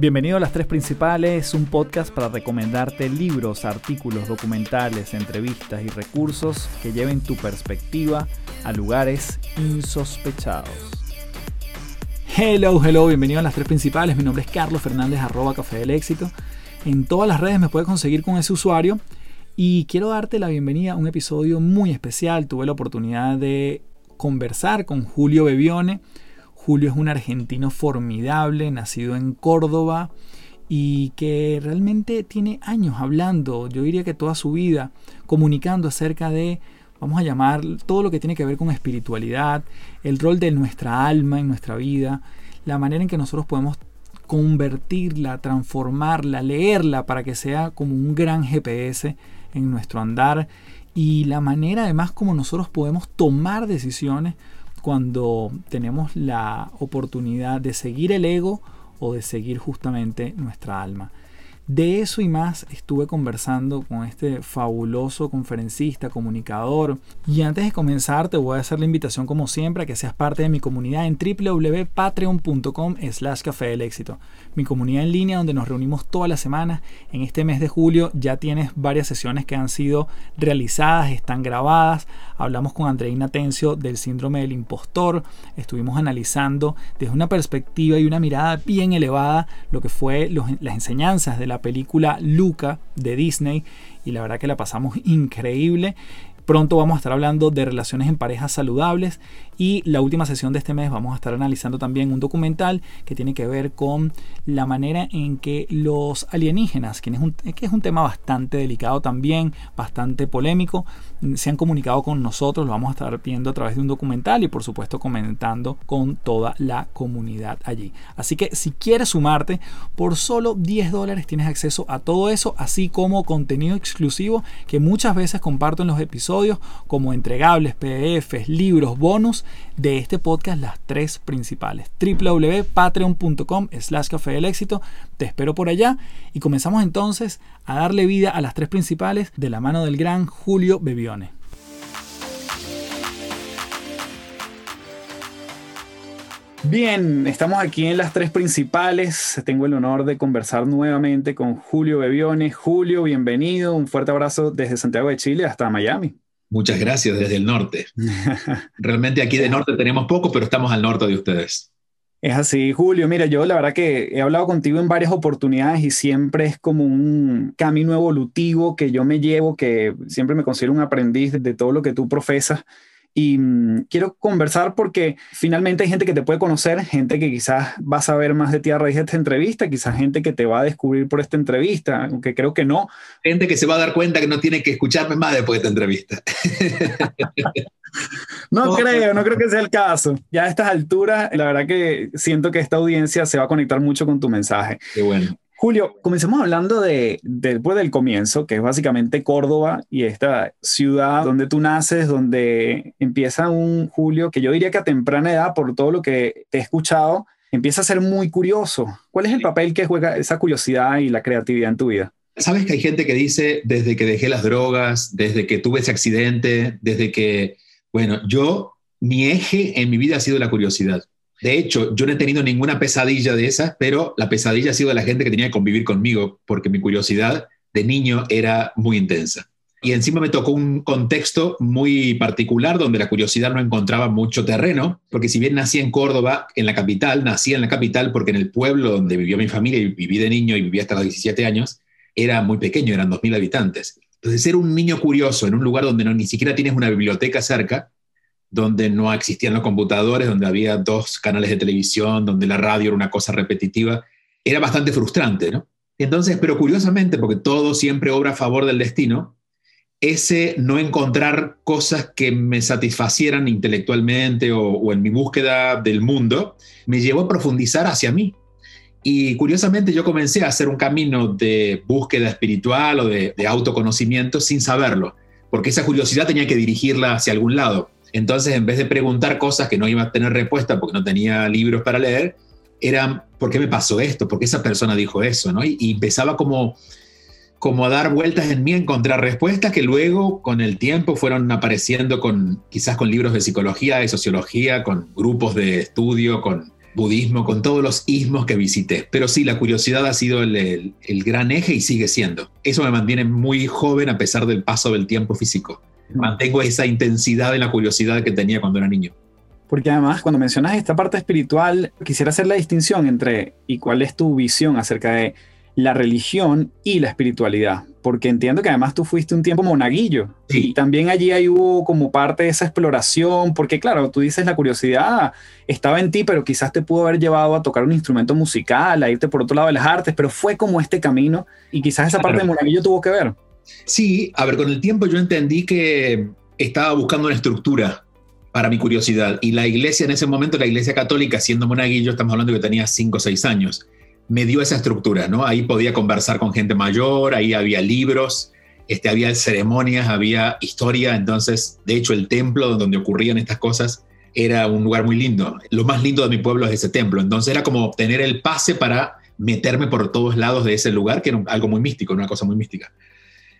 Bienvenido a Las Tres Principales, un podcast para recomendarte libros, artículos, documentales, entrevistas y recursos que lleven tu perspectiva a lugares insospechados. Hello, hello, bienvenido a Las Tres Principales. Mi nombre es Carlos Fernández, arroba Café del Éxito. En todas las redes me puedes conseguir con ese usuario. Y quiero darte la bienvenida a un episodio muy especial. Tuve la oportunidad de conversar con Julio Bebione Julio es un argentino formidable, nacido en Córdoba y que realmente tiene años hablando, yo diría que toda su vida, comunicando acerca de, vamos a llamar, todo lo que tiene que ver con espiritualidad, el rol de nuestra alma en nuestra vida, la manera en que nosotros podemos convertirla, transformarla, leerla para que sea como un gran GPS en nuestro andar y la manera además como nosotros podemos tomar decisiones cuando tenemos la oportunidad de seguir el ego o de seguir justamente nuestra alma. De eso y más estuve conversando con este fabuloso conferencista, comunicador. Y antes de comenzar te voy a hacer la invitación como siempre a que seas parte de mi comunidad en www.patreon.com slash café del éxito. Mi comunidad en línea donde nos reunimos todas las semanas. En este mes de julio ya tienes varias sesiones que han sido realizadas, están grabadas. Hablamos con Andreina Tencio del síndrome del impostor. Estuvimos analizando desde una perspectiva y una mirada bien elevada lo que fue las enseñanzas de la película Luca de Disney y la verdad que la pasamos increíble. Pronto vamos a estar hablando de relaciones en parejas saludables y la última sesión de este mes vamos a estar analizando también un documental que tiene que ver con la manera en que los alienígenas, que es un, que es un tema bastante delicado también, bastante polémico, se han comunicado con nosotros, lo vamos a estar viendo a través de un documental y por supuesto comentando con toda la comunidad allí. Así que si quieres sumarte, por solo 10 dólares tienes acceso a todo eso, así como contenido exclusivo que muchas veces comparto en los episodios, como entregables, PDFs, libros, bonus de este podcast las tres principales. www.patreon.com slash café del éxito. Te espero por allá y comenzamos entonces a darle vida a las tres principales de la mano del gran Julio Bebione. Bien, estamos aquí en las tres principales. Tengo el honor de conversar nuevamente con Julio Bebione. Julio, bienvenido. Un fuerte abrazo desde Santiago de Chile hasta Miami. Muchas gracias desde el norte. Realmente aquí de norte tenemos poco, pero estamos al norte de ustedes. Es así, Julio. Mira, yo la verdad que he hablado contigo en varias oportunidades y siempre es como un camino evolutivo que yo me llevo, que siempre me considero un aprendiz de todo lo que tú profesas. Y mm, quiero conversar porque finalmente hay gente que te puede conocer, gente que quizás va a saber más de ti a raíz de esta entrevista, quizás gente que te va a descubrir por esta entrevista, aunque creo que no. Gente que se va a dar cuenta que no tiene que escucharme más después de esta entrevista. no creo, no creo que sea el caso. Ya a estas alturas, la verdad que siento que esta audiencia se va a conectar mucho con tu mensaje. Qué bueno. Julio, comencemos hablando de, después del comienzo, que es básicamente Córdoba y esta ciudad donde tú naces, donde empieza un Julio que yo diría que a temprana edad, por todo lo que te he escuchado, empieza a ser muy curioso. ¿Cuál es el papel que juega esa curiosidad y la creatividad en tu vida? Sabes que hay gente que dice, desde que dejé las drogas, desde que tuve ese accidente, desde que, bueno, yo, mi eje en mi vida ha sido la curiosidad. De hecho, yo no he tenido ninguna pesadilla de esas, pero la pesadilla ha sido de la gente que tenía que convivir conmigo, porque mi curiosidad de niño era muy intensa. Y encima me tocó un contexto muy particular donde la curiosidad no encontraba mucho terreno, porque si bien nací en Córdoba, en la capital, nací en la capital porque en el pueblo donde vivió mi familia y viví de niño y viví hasta los 17 años, era muy pequeño, eran 2.000 habitantes. Entonces, ser un niño curioso en un lugar donde no, ni siquiera tienes una biblioteca cerca, donde no existían los computadores, donde había dos canales de televisión, donde la radio era una cosa repetitiva, era bastante frustrante, ¿no? Entonces, pero curiosamente, porque todo siempre obra a favor del destino, ese no encontrar cosas que me satisfacieran intelectualmente o, en mi búsqueda del mundo, me llevó a profundizar hacia mí. Y curiosamente yo comencé a hacer un camino de búsqueda espiritual o de autoconocimiento sin saberlo, porque esa curiosidad tenía que dirigirla hacia algún lado. Entonces, en vez de preguntar cosas que no iba a tener respuesta porque no tenía libros para leer, eran, ¿por qué me pasó esto? ¿Por qué esa persona dijo eso? ¿no? Y, empezaba como, como a dar vueltas en mí, a encontrar respuestas que luego, con el tiempo, fueron apareciendo con, quizás con libros de psicología, de sociología, con grupos de estudio, con budismo, con todos los ismos que visité. Pero sí, la curiosidad ha sido el, gran eje y sigue siendo. Eso me mantiene muy joven a pesar del paso del tiempo físico. Mantengo esa intensidad en la curiosidad que tenía cuando era niño. Porque además, cuando mencionas esta parte espiritual, quisiera hacer la distinción entre y cuál es tu visión acerca de la religión y la espiritualidad porque entiendo que además tú fuiste un tiempo monaguillo y también allí ahí hubo como parte de esa exploración, porque claro, tú dices la curiosidad estaba en ti, pero quizás te pudo haber llevado a tocar un instrumento musical, a irte por otro lado de las artes, pero fue como este camino y quizás esa parte de monaguillo tuvo que ver. Sí, a ver, con el tiempo yo entendí que estaba buscando una estructura para mi curiosidad y la iglesia en ese momento, la iglesia católica, siendo monaguillo, estamos hablando que tenía 5 o 6 años me dio esa estructura, ¿no? Ahí podía conversar con gente mayor, ahí había libros, este, había ceremonias, había historia, entonces, de hecho, el templo donde ocurrían estas cosas era un lugar muy lindo. Lo más lindo de mi pueblo es ese templo, entonces era como tener el pase para meterme por todos lados de ese lugar, que era algo muy místico, una cosa muy mística.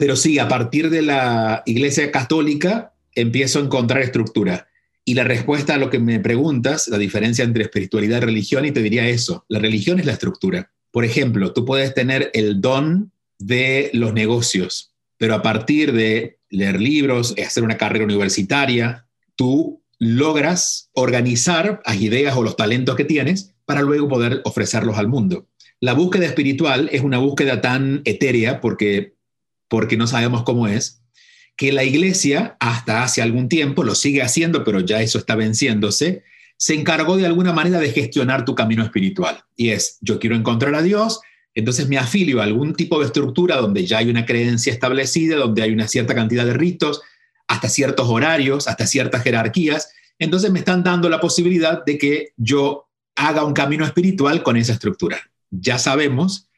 Pero sí, a partir de la iglesia católica empiezo a encontrar estructura. Y la respuesta a lo que me preguntas, la diferencia entre espiritualidad y religión, y te diría eso, la religión es la estructura. Por ejemplo, tú puedes tener el don de los negocios, pero a partir de leer libros, hacer una carrera universitaria, tú logras organizar las ideas o los talentos que tienes para luego poder ofrecerlos al mundo. La búsqueda espiritual es una búsqueda tan etérea porque, porque no sabemos cómo es, que la iglesia, hasta hace algún tiempo, lo sigue haciendo, pero ya eso está venciéndose, se encargó de alguna manera de gestionar tu camino espiritual. Y es, yo quiero encontrar a Dios, entonces me afilio a algún tipo de estructura donde ya hay una creencia establecida, donde hay una cierta cantidad de ritos, hasta ciertos horarios, hasta ciertas jerarquías. Entonces me están dando la posibilidad de que yo haga un camino espiritual con esa estructura. Ya sabemos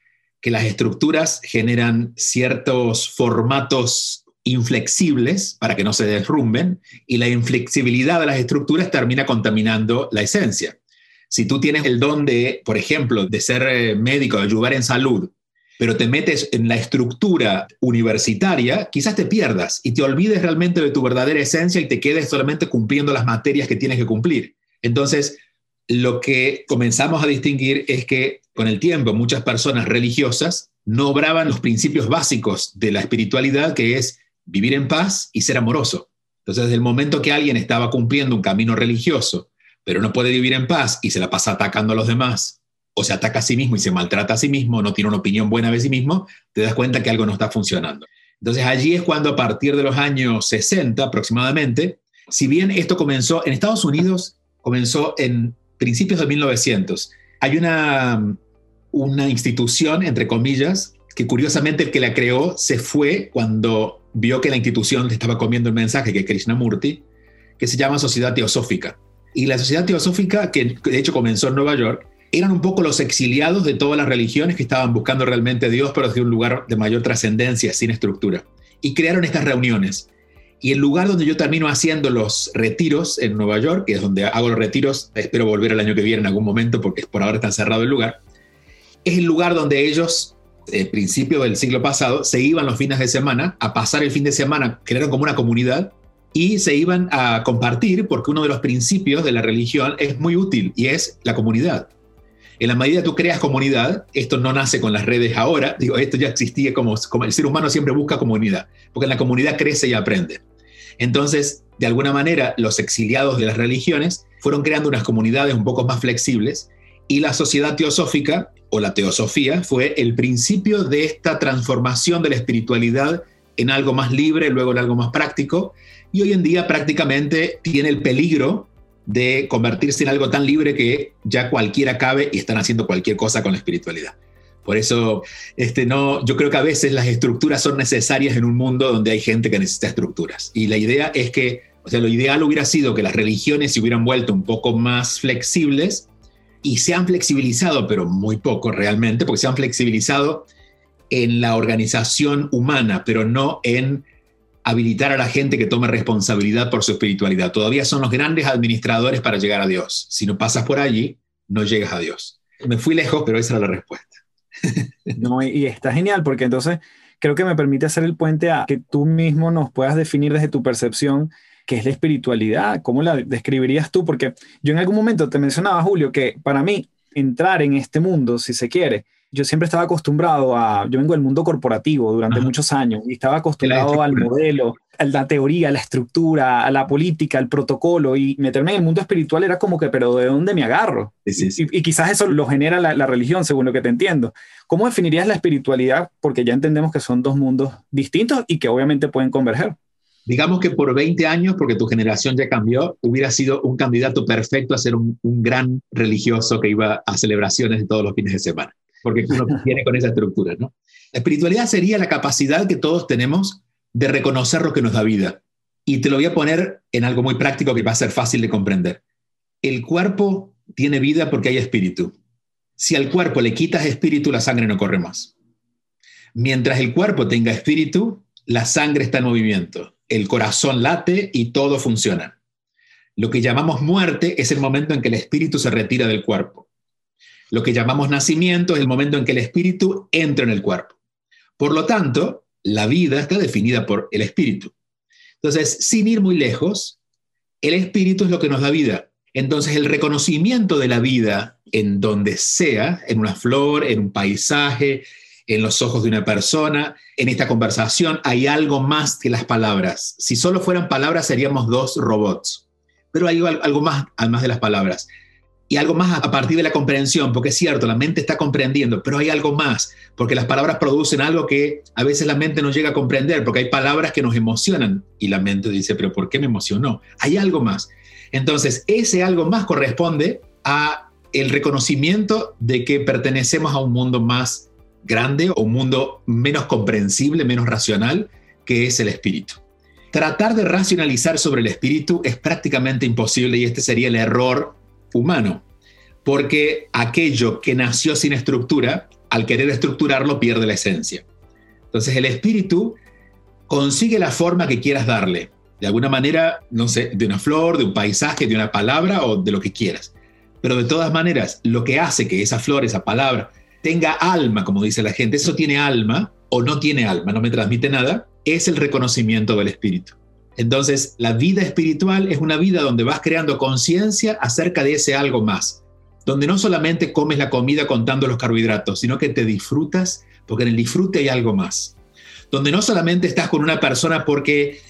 que las estructuras generan ciertos formatos inflexibles para que no se derrumben y la inflexibilidad de las estructuras termina contaminando la esencia. Si tú tienes el don de, por ejemplo, de ser eh, médico, de ayudar en salud, pero te metes en la estructura universitaria, quizás te pierdas y te olvides realmente de tu verdadera esencia y te quedes solamente cumpliendo las materias que tienes que cumplir. Entonces, lo que comenzamos a distinguir es que con el tiempo muchas personas religiosas no obraban los principios básicos de la espiritualidad, que es vivir en paz y ser amoroso. Entonces, desde el momento que alguien estaba cumpliendo un camino religioso, pero no puede vivir en paz y se la pasa atacando a los demás, o se ataca a sí mismo y se maltrata a sí mismo, no tiene una opinión buena de sí mismo, te das cuenta que algo no está funcionando. Entonces, allí es cuando a partir de los años 60 aproximadamente, si bien esto comenzó en Estados Unidos, comenzó en principios de 1900, hay una, una institución, entre comillas, que curiosamente el que la creó se fue cuando vio que la institución estaba comiendo el mensaje, que es Krishnamurti, que se llama Sociedad Teosófica. Y la Sociedad Teosófica, que de hecho comenzó en Nueva York, eran un poco los exiliados de todas las religiones que estaban buscando realmente Dios, pero desde un lugar de mayor trascendencia, sin estructura. Y crearon estas reuniones. Y el lugar donde yo termino haciendo los retiros en Nueva York, que es donde hago los retiros, espero volver el año que viene en algún momento porque por ahora está cerrado el lugar, es el lugar donde ellos eh, principio del siglo pasado, se iban los fines de semana a pasar el fin de semana, crearon como una comunidad y se iban a compartir porque uno de los principios de la religión es muy útil y es la comunidad. En la medida que tú creas comunidad, esto no nace con las redes ahora, digo, esto ya existía como, como el ser humano siempre busca comunidad, porque en la comunidad crece y aprende. Entonces, de alguna manera, los exiliados de las religiones fueron creando unas comunidades un poco más flexibles y la sociedad teosófica o la teosofía fue el principio de esta transformación de la espiritualidad en algo más libre, luego en algo más práctico, y hoy en día prácticamente tiene el peligro de convertirse en algo tan libre que ya cualquiera cabe y están haciendo cualquier cosa con la espiritualidad. Por eso, este, no, yo creo que a veces las estructuras son necesarias en un mundo donde hay gente que necesita estructuras. Y la idea es que, o sea, lo ideal hubiera sido que las religiones se hubieran vuelto un poco más flexibles y se han flexibilizado, pero muy poco realmente, porque se han flexibilizado en la organización humana, pero no en habilitar a la gente que tome responsabilidad por su espiritualidad. Todavía son los grandes administradores para llegar a Dios. Si no pasas por allí, no llegas a Dios. Me fui lejos, pero esa era la respuesta. No, y está genial porque entonces creo que me permite hacer el puente a que tú mismo nos puedas definir desde tu percepción ¿Qué es la espiritualidad? ¿Cómo la describirías tú? Porque yo en algún momento te mencionaba, Julio, que para mí entrar en este mundo, si se quiere, yo siempre estaba acostumbrado a, yo vengo del mundo corporativo durante muchos años y estaba acostumbrado al modelo, a la teoría, a la estructura, a la política, al protocolo y meterme en el mundo espiritual era como que, pero ¿de dónde me agarro? Y, quizás eso lo genera la, la, religión, según lo que te entiendo. ¿Cómo definirías la espiritualidad? Porque ya entendemos que son dos mundos distintos y que obviamente pueden converger. Digamos que por 20 años, porque tu generación ya cambió, hubiera sido un candidato perfecto a ser un, un gran religioso que iba a celebraciones de todos los fines de semana porque uno viene con esa estructura, ¿no? La espiritualidad sería la capacidad que todos tenemos de reconocer lo que nos da vida. Y te lo voy a poner en algo muy práctico que va a ser fácil de comprender. El cuerpo tiene vida porque hay espíritu. Si al cuerpo le quitas espíritu, la sangre no corre más. Mientras el cuerpo tenga espíritu, la sangre está en movimiento, el corazón late y todo funciona. Lo que llamamos muerte es el momento en que el espíritu se retira del cuerpo. Lo que llamamos nacimiento es el momento en que el espíritu entra en el cuerpo. Por lo tanto, la vida está definida por el espíritu. Entonces, sin ir muy lejos, el espíritu es lo que nos da vida. Entonces, el reconocimiento de la vida en donde sea, en una flor, en un paisaje, en los ojos de una persona, en esta conversación, hay algo más que las palabras. Si solo fueran palabras, seríamos dos robots. Pero hay algo más, además de las palabras y algo más a partir de la comprensión, porque es cierto, la mente está comprendiendo, pero hay algo más, porque las palabras producen algo que a veces la mente no llega a comprender, porque hay palabras que nos emocionan y la mente dice, pero ¿por qué me emocionó? Hay algo más. Entonces, ese algo más corresponde a el reconocimiento de que pertenecemos a un mundo más grande o un mundo menos comprensible, menos racional, que es el espíritu. Tratar de racionalizar sobre el espíritu es prácticamente imposible y este sería el error humano, porque aquello que nació sin estructura, al querer estructurarlo, pierde la esencia. Entonces el espíritu consigue la forma que quieras darle, de alguna manera, no sé, de una flor, de un paisaje, de una palabra o de lo que quieras. Pero de todas maneras, lo que hace que esa flor, esa palabra, tenga alma, como dice la gente, eso tiene alma o no tiene alma, no me transmite nada, es el reconocimiento del espíritu. Entonces, la vida espiritual es una vida donde vas creando conciencia acerca de ese algo más, donde no solamente comes la comida contando los carbohidratos, sino que te disfrutas, porque en el disfrute hay algo más. Donde no solamente estás con una persona porque,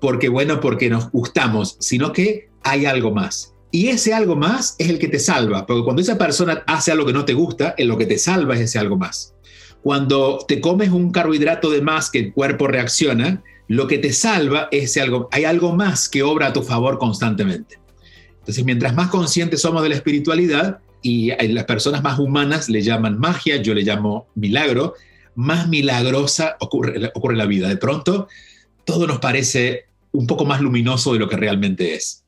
porque bueno, porque nos gustamos, sino que hay algo más. Y ese algo más es el que te salva, porque cuando esa persona hace algo que no te gusta, en lo que te salva es ese algo más. Cuando te comes un carbohidrato de más que el cuerpo reacciona, lo que te salva es algo, hay algo más que obra a tu favor constantemente. Entonces, mientras más conscientes somos de la espiritualidad, y las personas más humanas le llaman magia, yo le llamo milagro, más milagrosa ocurre, ocurre la vida. De pronto, todo nos parece un poco más luminoso de lo que realmente es.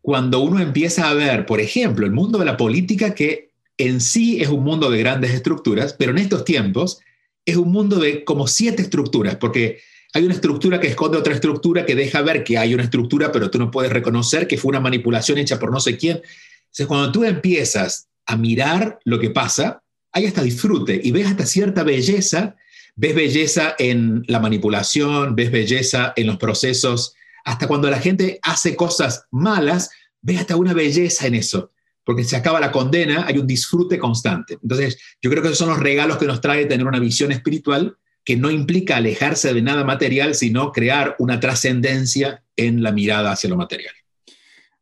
Cuando uno empieza a ver, por ejemplo, el mundo de la política, que en sí es un mundo de grandes estructuras, pero en estos tiempos es un mundo de como siete estructuras, porque hay una estructura que esconde otra estructura que deja ver que hay una estructura, pero tú no puedes reconocer que fue una manipulación hecha por no sé quién. Entonces, cuando tú empiezas a mirar lo que pasa, hay hasta disfrute y ves hasta cierta belleza, ves belleza en la manipulación, ves belleza en los procesos, hasta cuando la gente hace cosas malas, ves hasta una belleza en eso, porque se acaba la condena, hay un disfrute constante. Entonces, yo creo que esos son los regalos que nos trae tener una visión espiritual que no implica alejarse de nada material, sino crear una trascendencia en la mirada hacia lo material.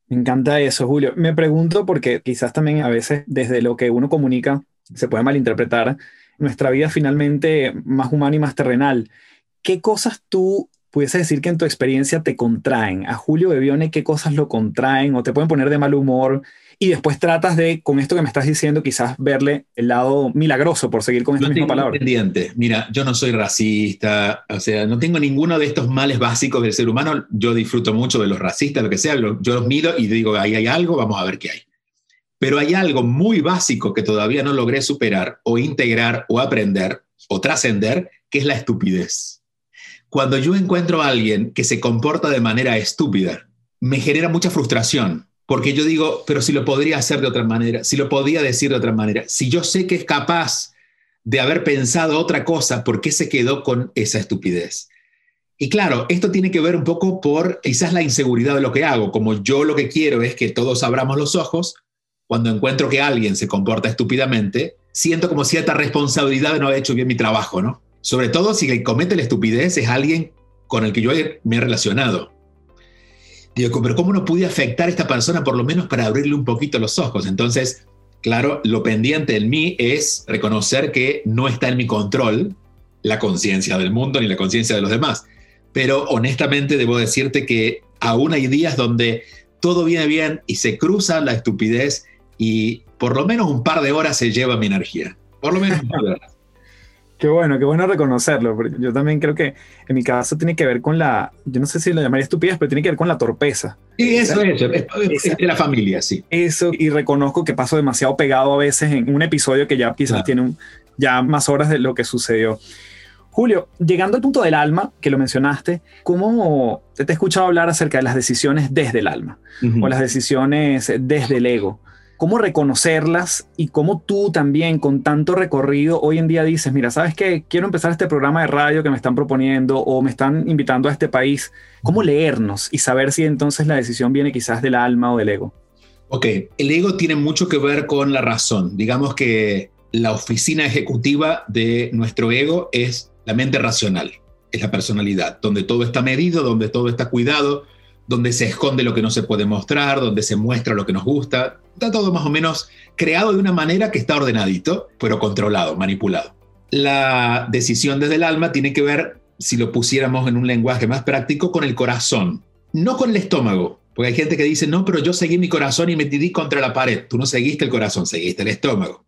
Me encanta eso, Julio. Me pregunto porque quizás también a veces desde lo que uno comunica se puede malinterpretar nuestra vida finalmente más humana y más terrenal. ¿Qué cosas tú pudiese decir que en tu experiencia te contraen? A Julio Bebione, ¿qué cosas lo contraen o te pueden poner de mal humor? Y después tratas de, con esto que me estás diciendo, quizás verle el lado milagroso, por seguir con esta misma palabra. Pendiente. Mira, yo no soy racista, o sea, no tengo ninguno de estos males básicos del ser humano. Yo disfruto mucho de los racistas, lo que sea, yo los mido y digo, ahí hay algo, vamos a ver qué hay. Pero hay algo muy básico que todavía no logré superar o integrar o aprender o trascender, que es la estupidez. Cuando yo encuentro a alguien que se comporta de manera estúpida, me genera mucha frustración porque yo digo, pero si lo podría hacer de otra manera, si lo podía decir de otra manera, si yo sé que es capaz de haber pensado otra cosa, ¿por qué se quedó con esa estupidez? Y claro, esto tiene que ver un poco por quizás la inseguridad de lo que hago. Como yo lo que quiero es que todos abramos los ojos, cuando encuentro que alguien se comporta estúpidamente, siento como cierta responsabilidad de no haber hecho bien mi trabajo, ¿no? Sobre todo si el que comete la estupidez es alguien con el que yo me he relacionado. Digo, pero ¿cómo no pude afectar a esta persona por lo menos para abrirle un poquito los ojos? Entonces, claro, lo pendiente en mí es reconocer que no está en mi control la conciencia del mundo ni la conciencia de los demás. Pero honestamente debo decirte que aún hay días donde todo viene bien y se cruza la estupidez y por lo menos un par de horas se lleva mi energía. Por lo menos un par de horas. Qué bueno, qué bueno reconocerlo. Porque yo también creo que en mi caso tiene que ver con la, yo no sé si lo llamaría estupidez, pero tiene que ver con la torpeza. Sí, eso es, es, de la familia, sí. Eso, y reconozco que paso demasiado pegado a veces en un episodio que ya quizás tiene ya más horas de lo que sucedió. Julio, llegando al punto del alma, que lo mencionaste, ¿cómo te he escuchado hablar acerca de las decisiones desde el alma o las decisiones desde el ego? ¿Cómo reconocerlas y cómo tú también con tanto recorrido hoy en día dices, mira, ¿sabes qué? Quiero empezar este programa de radio que me están proponiendo o me están invitando a este país. ¿Cómo leernos y saber si entonces la decisión viene quizás del alma o del ego? Ok, el ego tiene mucho que ver con la razón. Digamos que la oficina ejecutiva de nuestro ego es la mente racional, es la personalidad, donde todo está medido, donde todo está cuidado, donde se esconde lo que no se puede mostrar, donde se muestra lo que nos gusta. Está todo más o menos creado de una manera que está ordenadito, pero controlado, manipulado. La decisión desde el alma tiene que ver, si lo pusiéramos en un lenguaje más práctico, con el corazón, no con el estómago. Porque hay gente que dice, no, pero yo seguí mi corazón y me tiré contra la pared. Tú no seguiste el corazón, seguiste el estómago.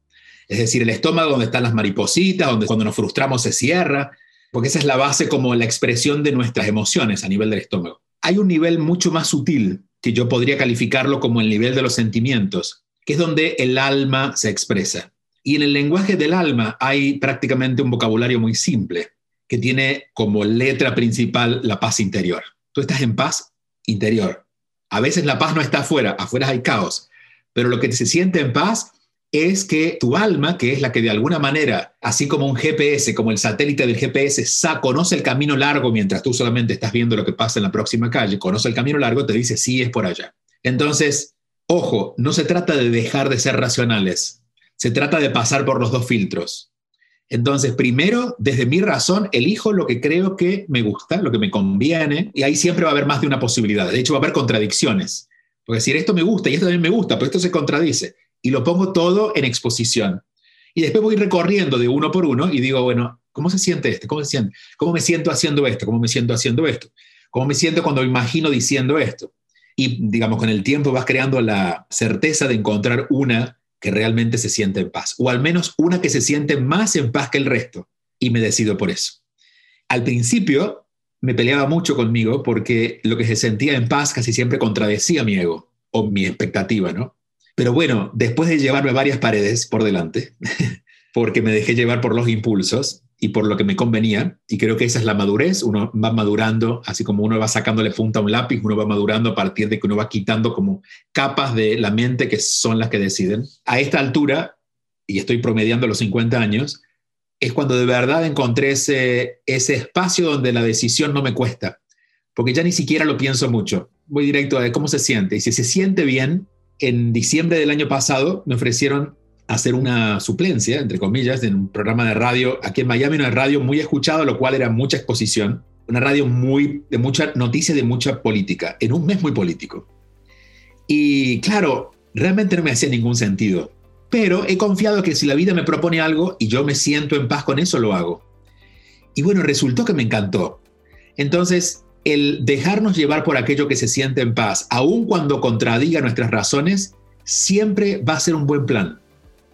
Es decir, el estómago donde están las maripositas, donde cuando nos frustramos se cierra, porque esa es la base como la expresión de nuestras emociones a nivel del estómago. Hay un nivel mucho más sutil que yo podría calificarlo como el nivel de los sentimientos, que es donde el alma se expresa. Y en el lenguaje del alma hay prácticamente un vocabulario muy simple, que tiene como letra principal la paz interior. Tú estás en paz interior. A veces la paz no está afuera, afuera hay caos, pero lo que se siente en paz es que tu alma, que es la que de alguna manera, así como un GPS, como el satélite del GPS, conoce el camino largo mientras tú solamente estás viendo lo que pasa en la próxima calle, conoce el camino largo, te dice sí es por allá. Entonces, ojo, no se trata de dejar de ser racionales, se trata de pasar por los dos filtros. Entonces, primero, desde mi razón, elijo lo que creo que me gusta, lo que me conviene, y ahí siempre va a haber más de una posibilidad. De hecho, va a haber contradicciones. Porque decir, esto me gusta y esto también me gusta, pero esto se contradice y lo pongo todo en exposición. Y después voy recorriendo de uno por uno y digo, bueno, ¿cómo se siente este? ¿Cómo me siento haciendo esto? ¿Cómo me siento haciendo esto? ¿Cómo me siento cuando me imagino diciendo esto? Y digamos, con el tiempo vas creando la certeza de encontrar una que realmente se siente en paz, o al menos una que se siente más en paz que el resto, y me decido por eso. Al principio me peleaba mucho conmigo porque lo que se sentía en paz casi siempre contradecía mi ego o mi expectativa, ¿no? Pero bueno, después de llevarme varias paredes por delante, porque me dejé llevar por los impulsos y por lo que me convenía, y creo que esa es la madurez, uno va madurando, así como uno va sacándole punta a un lápiz, uno va madurando a partir de que uno va quitando como capas de la mente que son las que deciden. A esta altura, y estoy promediando los 50 años, es cuando de verdad encontré ese, ese espacio donde la decisión no me cuesta, porque ya ni siquiera lo pienso mucho. Voy directo a cómo se siente, y si se siente bien, en diciembre del año pasado me ofrecieron hacer una suplencia, entre comillas, en un programa de radio aquí en Miami, una radio muy escuchada, lo cual era mucha exposición, una radio muy de mucha noticia, de mucha política, en un mes muy político. Y claro, realmente no me hacía ningún sentido, pero he confiado que si la vida me propone algo y yo me siento en paz con eso, lo hago. Y bueno, resultó que me encantó. Entonces, el dejarnos llevar por aquello que se siente en paz, aun cuando contradiga nuestras razones, siempre va a ser un buen plan.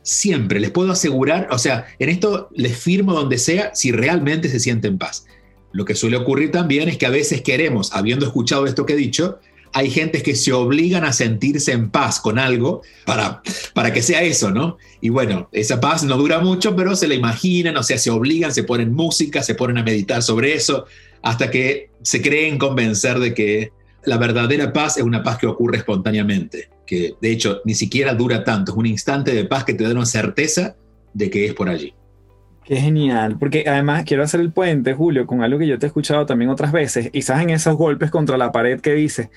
Siempre, les puedo asegurar, o sea, en esto les firmo donde sea si realmente se siente en paz. Lo que suele ocurrir también es que a veces queremos, habiendo escuchado esto que he dicho, hay gentes que se obligan a sentirse en paz con algo para, para que sea eso, ¿no? Y bueno, esa paz no dura mucho, pero se la imaginan, o sea, se obligan, se ponen música, se ponen a meditar sobre eso, hasta que se creen convencer de que la verdadera paz es una paz que ocurre espontáneamente, que de hecho ni siquiera dura tanto, es un instante de paz que te da una certeza de que es por allí. Qué genial, porque además quiero hacer el puente, Julio, con algo que yo te he escuchado también otras veces, quizás en esos golpes contra la pared que dices,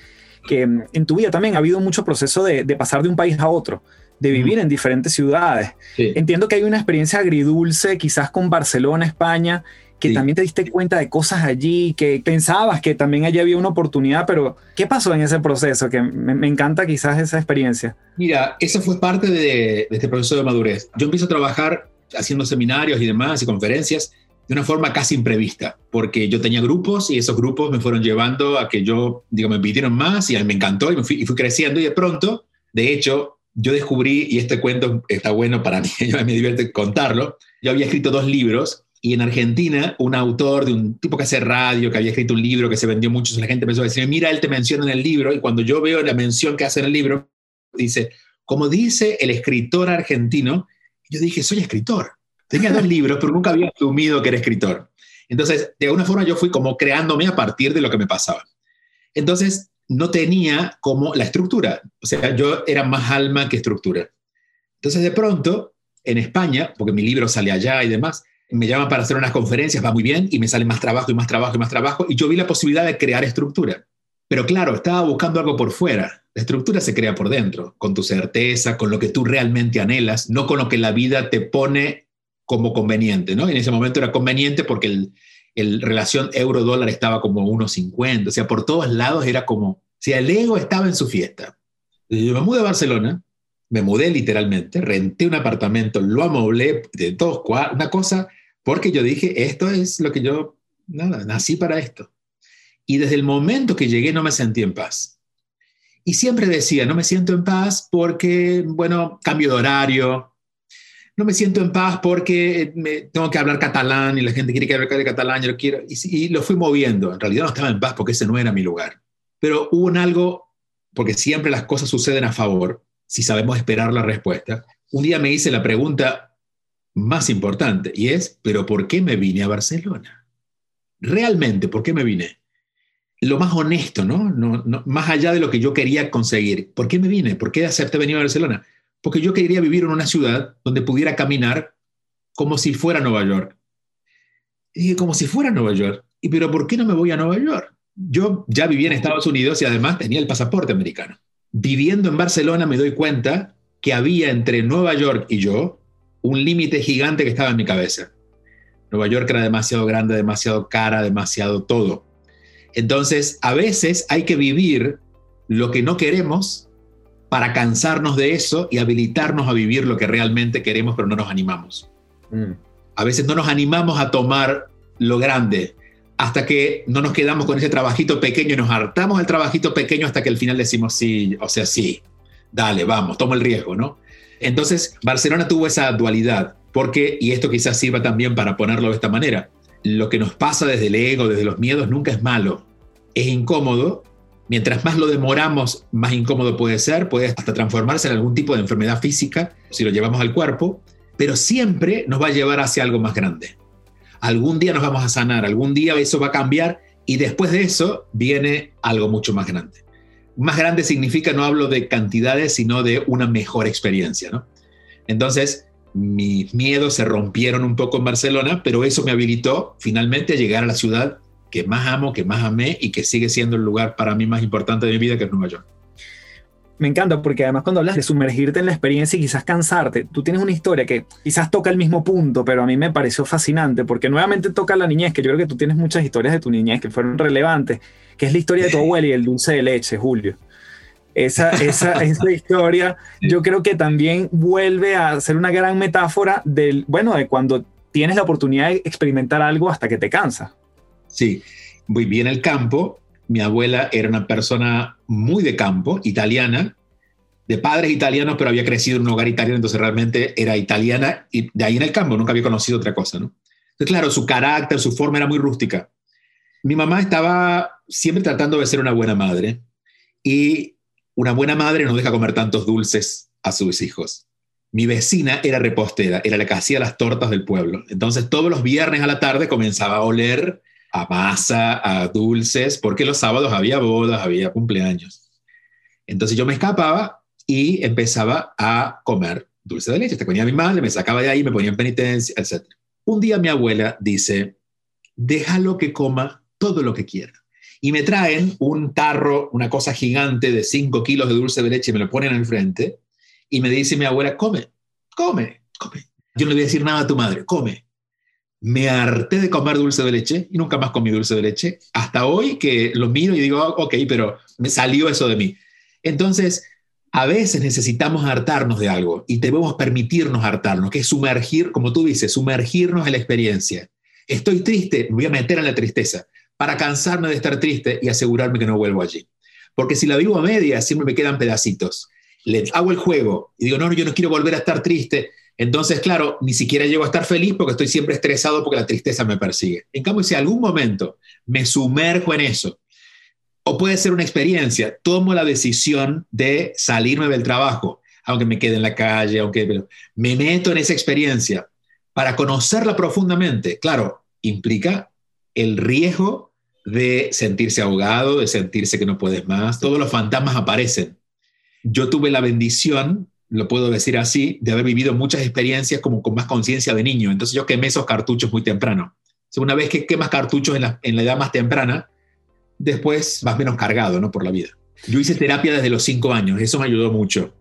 que en tu vida también ha habido mucho proceso de, pasar de un país a otro, de vivir en diferentes ciudades. Entiendo que hay una experiencia agridulce, quizás con Barcelona, España, que también te diste cuenta de cosas allí, que pensabas que también allí había una oportunidad, pero ¿qué pasó en ese proceso? Que me, encanta quizás esa experiencia. Mira, eso fue parte de, de este proceso de madurez. Yo empiezo a trabajar haciendo seminarios y demás y conferencias de una forma casi imprevista, porque yo tenía grupos y esos grupos me fueron llevando a que yo, digo, me pidieron más y me encantó y, fui, y fui creciendo y de pronto, de hecho, yo descubrí, y este cuento está bueno para mí, me divierte contarlo, yo había escrito dos libros y en Argentina un autor de un tipo que hace radio, que había escrito un libro que se vendió mucho, la gente empezó a decir, mira, él te menciona en el libro y cuando yo veo la mención que hace en el libro, dice, como dice el escritor argentino, yo dije, soy escritor. Tenía dos libros, pero nunca había asumido que era escritor. Entonces, de alguna forma yo fui como creándome a partir de lo que me pasaba. Entonces, no tenía como la estructura. O sea, yo era más alma que estructura. Entonces, de pronto, en España, porque mi libro sale allá y demás, me llaman para hacer unas conferencias, va muy bien, y me sale más trabajo y más trabajo y más trabajo, y yo vi la posibilidad de crear estructura. Pero claro, estaba buscando algo por fuera. La estructura se crea por dentro, con tu certeza, con lo que tú realmente anhelas, no con lo que la vida te pone como conveniente, ¿no? En ese momento era conveniente porque el, el relación euro-dólar estaba como 1.50, o sea, por todos lados era como, si el ego estaba en su fiesta. Yo me mudé a Barcelona, me mudé literalmente, renté un apartamento, lo amoblé de todos una cosa, porque yo dije, esto es lo que yo, nada, nací para esto. Y desde el momento que llegué no me sentí en paz. Y siempre decía, no me siento en paz porque, bueno, cambio de horario, no me siento en paz porque me, tengo que hablar catalán y la gente quiere que hable catalán, yo lo quiero, y, lo fui moviendo. En realidad no estaba en paz porque ese no era mi lugar. Pero hubo un algo, porque siempre las cosas suceden a favor, si sabemos esperar la respuesta. Un día me hice la pregunta más importante y es, ¿pero por qué me vine a Barcelona? Realmente, ¿por qué me vine? lo más honesto, ¿no? No, ¿no? Más allá de lo que yo quería conseguir. ¿Por qué me vine? ¿Por qué acepté venir a Barcelona? Porque yo quería vivir en una ciudad donde pudiera caminar como si fuera Nueva York. Y dije, como si fuera Nueva York. ¿Y pero por qué no me voy a Nueva York? Yo ya vivía en Estados Unidos y además tenía el pasaporte americano. Viviendo en Barcelona me doy cuenta que había entre Nueva York y yo un límite gigante que estaba en mi cabeza. Nueva York era demasiado grande, demasiado cara, demasiado todo. Entonces, a veces hay que vivir lo que no queremos para cansarnos de eso y habilitarnos a vivir lo que realmente queremos, pero no nos animamos. Mm. A veces no nos animamos a tomar lo grande hasta que no nos quedamos con ese trabajito pequeño y nos hartamos del trabajito pequeño hasta que al final decimos sí, o sea, sí, dale, vamos, toma el riesgo, ¿no? Entonces, Barcelona tuvo esa dualidad, porque, y esto quizás sirva también para ponerlo de esta manera, lo que nos pasa desde el ego, desde los miedos, nunca es malo es incómodo. Mientras más lo demoramos, más incómodo puede ser, puede hasta transformarse en algún tipo de enfermedad física si lo llevamos al cuerpo, pero siempre nos va a llevar hacia algo más grande. Algún día nos vamos a sanar, algún día eso va a cambiar y después de eso viene algo mucho más grande. Más grande significa, no hablo de cantidades, sino de una mejor experiencia, ¿no? Entonces, mis miedos se rompieron un poco en Barcelona, pero eso me habilitó finalmente a llegar a la ciudad que más amo, que más amé y que sigue siendo el lugar para mí más importante de mi vida, que es Nueva York. Me encanta porque además cuando hablas de sumergirte en la experiencia y quizás cansarte, tú tienes una historia que quizás toca el mismo punto, pero a mí me pareció fascinante porque nuevamente toca la niñez, que yo creo que tú tienes muchas historias de tu niñez que fueron relevantes, que es la historia de tu abuela y el dulce de leche, Julio. Esa, esa, esa historia yo creo que también vuelve a ser una gran metáfora del, bueno, de cuando tienes la oportunidad de experimentar algo hasta que te cansa. Sí, viví en el campo. Mi abuela era una persona muy de campo, italiana, de padres italianos, pero había crecido en un hogar italiano, entonces realmente era italiana y de ahí en el campo, nunca había conocido otra cosa, ¿no? Entonces, claro, su carácter, su forma era muy rústica. Mi mamá estaba siempre tratando de ser una buena madre y una buena madre no deja comer tantos dulces a sus hijos. Mi vecina era repostera, era la que hacía las tortas del pueblo. Entonces, todos los viernes a la tarde comenzaba a oler a masa, a dulces, porque los sábados había bodas, había cumpleaños. Entonces yo me escapaba y empezaba a comer dulce de leche. Te ponía mi madre, me sacaba de ahí, me ponía en penitencia, etc. Un día mi abuela dice, déjalo que coma todo lo que quiera. Y me traen un tarro, una cosa gigante de 5 kilos de dulce de leche me lo ponen al frente y me dice mi abuela, come, come, come. Yo no le voy a decir nada a tu madre, come. Me harté de comer dulce de leche y nunca más comí dulce de leche. Hasta hoy que lo miro y digo, ok, pero me salió eso de mí. Entonces, a veces necesitamos hartarnos de algo y debemos permitirnos hartarnos, que es sumergir, como tú dices, sumergirnos en la experiencia. Estoy triste, me voy a meter en la tristeza para cansarme de estar triste y asegurarme que no vuelvo allí. Porque si la vivo a media, siempre me quedan pedacitos. Le hago el juego y digo, no, yo no quiero volver a estar triste. Entonces, claro, ni siquiera llego a estar feliz porque estoy siempre estresado porque la tristeza me persigue. En cambio, si algún momento me sumerjo en eso, o puede ser una experiencia, tomo la decisión de salirme del trabajo, aunque me quede en la calle, aunque me meto en esa experiencia para conocerla profundamente. Claro, implica el riesgo de sentirse ahogado, de sentirse que no puedes más. Todos los fantasmas aparecen. Yo tuve la bendición, lo puedo decir así, de haber vivido muchas experiencias como con más conciencia de niño. Entonces yo quemé esos cartuchos muy temprano. Una vez que quemas cartuchos en la, en la edad más temprana, después vas menos cargado ¿no? por la vida. Yo hice terapia desde los cinco años, eso me ayudó mucho.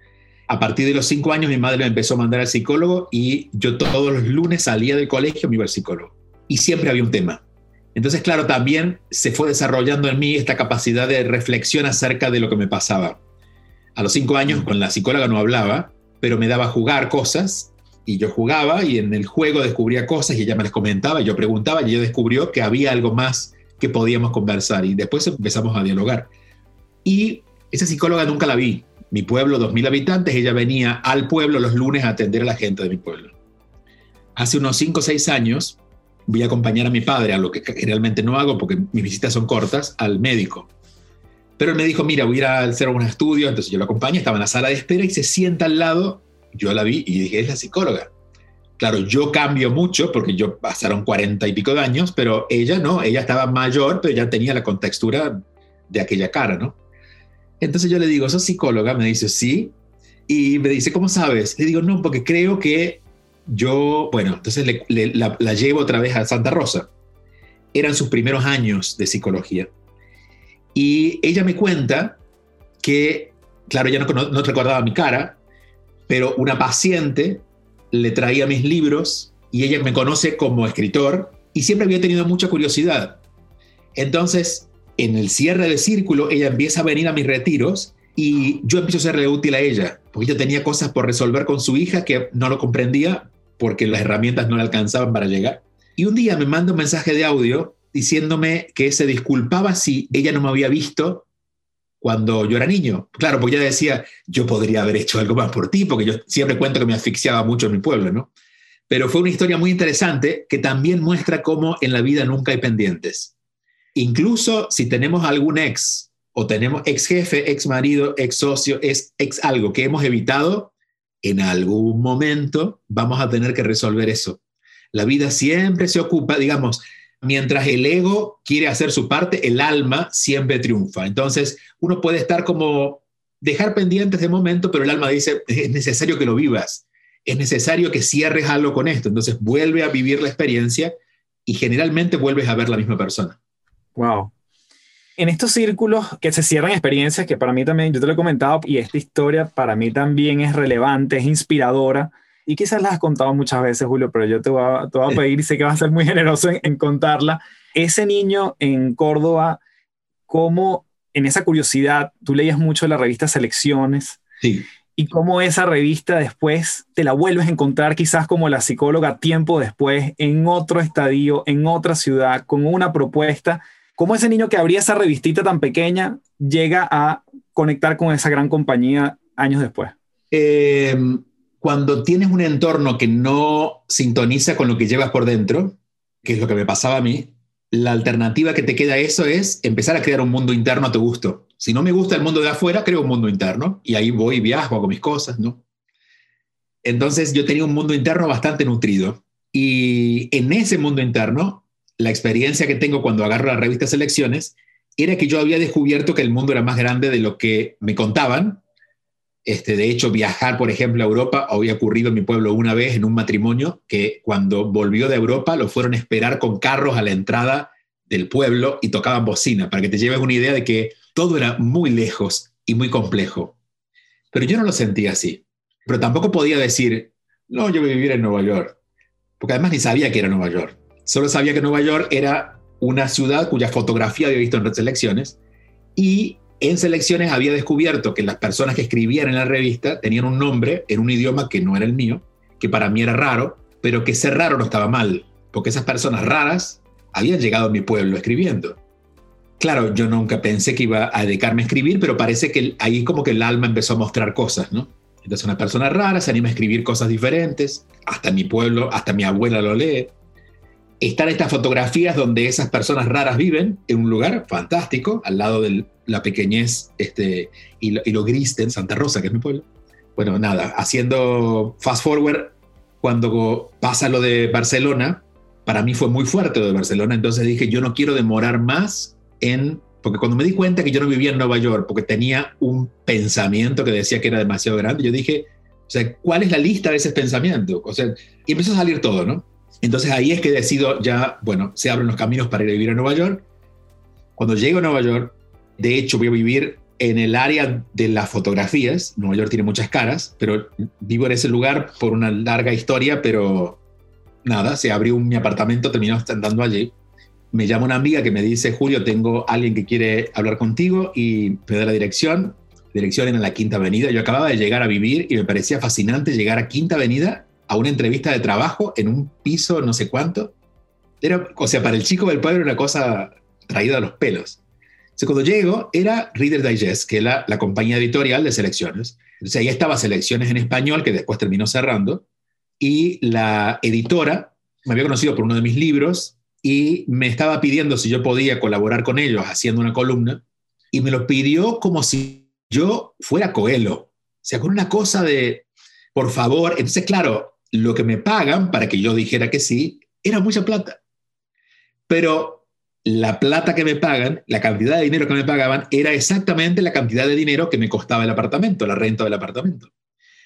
A partir de los cinco años mi madre me empezó a mandar al psicólogo y yo todos los lunes salía del colegio me iba al psicólogo. Y siempre había un tema. Entonces, claro, también se fue desarrollando en mí esta capacidad de reflexión acerca de lo que me pasaba. A los cinco años con la psicóloga no hablaba, pero me daba a jugar cosas y yo jugaba y en el juego descubría cosas y ella me las comentaba, y yo preguntaba y ella descubrió que había algo más que podíamos conversar y después empezamos a dialogar. Y esa psicóloga nunca la vi. Mi pueblo, 2.000 habitantes, ella venía al pueblo los lunes a atender a la gente de mi pueblo. Hace unos cinco o seis años voy a acompañar a mi padre, a lo que realmente no hago porque mis visitas son cortas, al médico. Pero él me dijo, mira, voy a ir a hacer un estudio, entonces yo lo acompaño, estaba en la sala de espera y se sienta al lado, yo la vi y dije, es la psicóloga. Claro, yo cambio mucho porque yo pasaron cuarenta y pico de años, pero ella no, ella estaba mayor, pero ya tenía la contextura de aquella cara, ¿no? Entonces yo le digo, ¿sos psicóloga? Me dice, sí. Y me dice, ¿cómo sabes? Le digo, no, porque creo que yo, bueno, entonces la, llevo otra vez a Santa Rosa. Eran sus primeros años de psicología. Y ella me cuenta que, claro, ya no, no, recordaba mi cara, pero una paciente le traía mis libros y ella me conoce como escritor y siempre había tenido mucha curiosidad. Entonces, en el cierre del círculo, ella empieza a venir a mis retiros y yo empiezo a serle útil a ella, porque ella tenía cosas por resolver con su hija que no lo comprendía, porque las herramientas no le alcanzaban para llegar. Y un día me manda un mensaje de audio diciéndome que se disculpaba si ella no me había visto cuando yo era niño. Claro, porque ella decía, yo podría haber hecho algo más por ti, porque yo siempre cuento que me asfixiaba mucho en mi pueblo, ¿no? Pero fue una historia muy interesante que también muestra cómo en la vida nunca hay pendientes. Incluso si tenemos algún ex o tenemos ex jefe, ex marido, ex socio, ex, ex algo que hemos evitado, en algún momento vamos a tener que resolver eso. La vida siempre se ocupa, digamos, mientras el ego quiere hacer su parte, el alma siempre triunfa. Entonces, uno puede estar como dejar pendientes de momento, pero el alma dice, es necesario que lo vivas, es necesario que cierres algo con esto. Entonces, vuelve a vivir la experiencia y generalmente vuelves a ver la misma persona. Wow en estos círculos que se cierran experiencias que para mí también, yo te lo he comentado, y esta historia para mí también es relevante, es inspiradora, y quizás la has contado muchas veces, Julio, pero yo te voy a, te voy a pedir y sé que vas a ser muy generoso en, contarla. Ese niño en Córdoba, cómo en esa curiosidad, tú leías mucho la revista Selecciones. Sí. Y cómo esa revista después te la vuelves a encontrar quizás como la psicóloga tiempo después en otro estadio, en otra ciudad, con una propuesta ¿Cómo ese niño que abría esa revistita tan pequeña llega a conectar con esa gran compañía años después? Em, cuando tienes un entorno que no sintoniza con lo que llevas por dentro, que es lo que me pasaba a mí, la alternativa que te queda a eso es empezar a crear un mundo interno a tu gusto. Si no me gusta el mundo de afuera, creo un mundo interno y ahí voy, viajo, hago mis cosas, ¿no? Entonces yo tenía un mundo interno bastante nutrido y en ese mundo interno la experiencia que tengo cuando agarro la revista Selecciones era que yo había descubierto que el mundo era más grande de lo que me contaban Este, de hecho, viajar, por ejemplo, a Europa había ocurrido en mi pueblo una vez en un matrimonio que cuando volvió de Europa lo fueron a esperar con carros a la entrada del pueblo y tocaban bocina, para que te lleves una idea de que todo era muy lejos y muy complejo. Pero yo no lo sentía así. Pero tampoco podía decir, no, yo voy a vivir en Nueva York, porque además ni sabía que era Nueva York. Solo sabía que Nueva York era una ciudad cuya fotografía había visto en otras elecciones y en selecciones había descubierto que las personas que escribían en la revista tenían un nombre en un idioma que no era el mío, que para mí era raro, pero que ser raro no estaba mal, porque esas personas raras habían llegado a mi pueblo escribiendo. Claro, yo nunca pensé que iba a dedicarme a escribir, pero parece que ahí como que el alma empezó a mostrar cosas, ¿no? Entonces una persona rara se anima a escribir cosas diferentes, hasta mi pueblo, hasta mi abuela lo lee, están estas fotografías donde esas personas raras viven en un lugar fantástico, al lado de la pequeñez este, y, lo, gris de Santa Rosa, que es mi pueblo. Bueno, nada, haciendo fast forward, cuando pasa lo de Barcelona, para mí fue muy fuerte lo de Barcelona, entonces dije, yo no quiero demorar más en, porque cuando me di cuenta que yo no vivía en Nueva York, porque tenía un pensamiento que decía que era demasiado grande, yo dije, o sea, ¿cuál es la lista de ese pensamiento? O sea, y empezó a salir todo, ¿no? Entonces ahí es que decido ya, bueno, se abren los caminos para ir a vivir a Nueva York. Cuando llego a Nueva York, de hecho voy a vivir en el área de las fotografías. Nueva York tiene muchas caras, pero vivo en ese lugar por una larga historia, pero nada, se abrió mi apartamento, terminó andando allí. Me llama una amiga que me dice, Julio, tengo alguien que quiere hablar contigo y me da la dirección. Dirección en la Quinta Avenida. Yo acababa de llegar a vivir y me parecía fascinante llegar a Quinta Avenida a una entrevista de trabajo en un piso no sé cuánto. Era, o sea, para el chico del pueblo era una cosa traída a los pelos. Entonces, cuando llego, era Reader Digest, que era la compañía editorial de selecciones. Entonces, ahí estaba Selecciones en Español, que después terminó cerrando, y la editora me había conocido por uno de mis libros y me estaba pidiendo si yo podía colaborar con ellos haciendo una columna, y me lo pidió como si yo fuera Coelho. O sea, con una cosa de, por favor. Entonces, claro, lo que me pagan para que yo dijera que sí era mucha plata. Pero la plata que me pagan, la cantidad de dinero que me pagaban, era exactamente la cantidad de dinero que me costaba el apartamento, la renta del apartamento.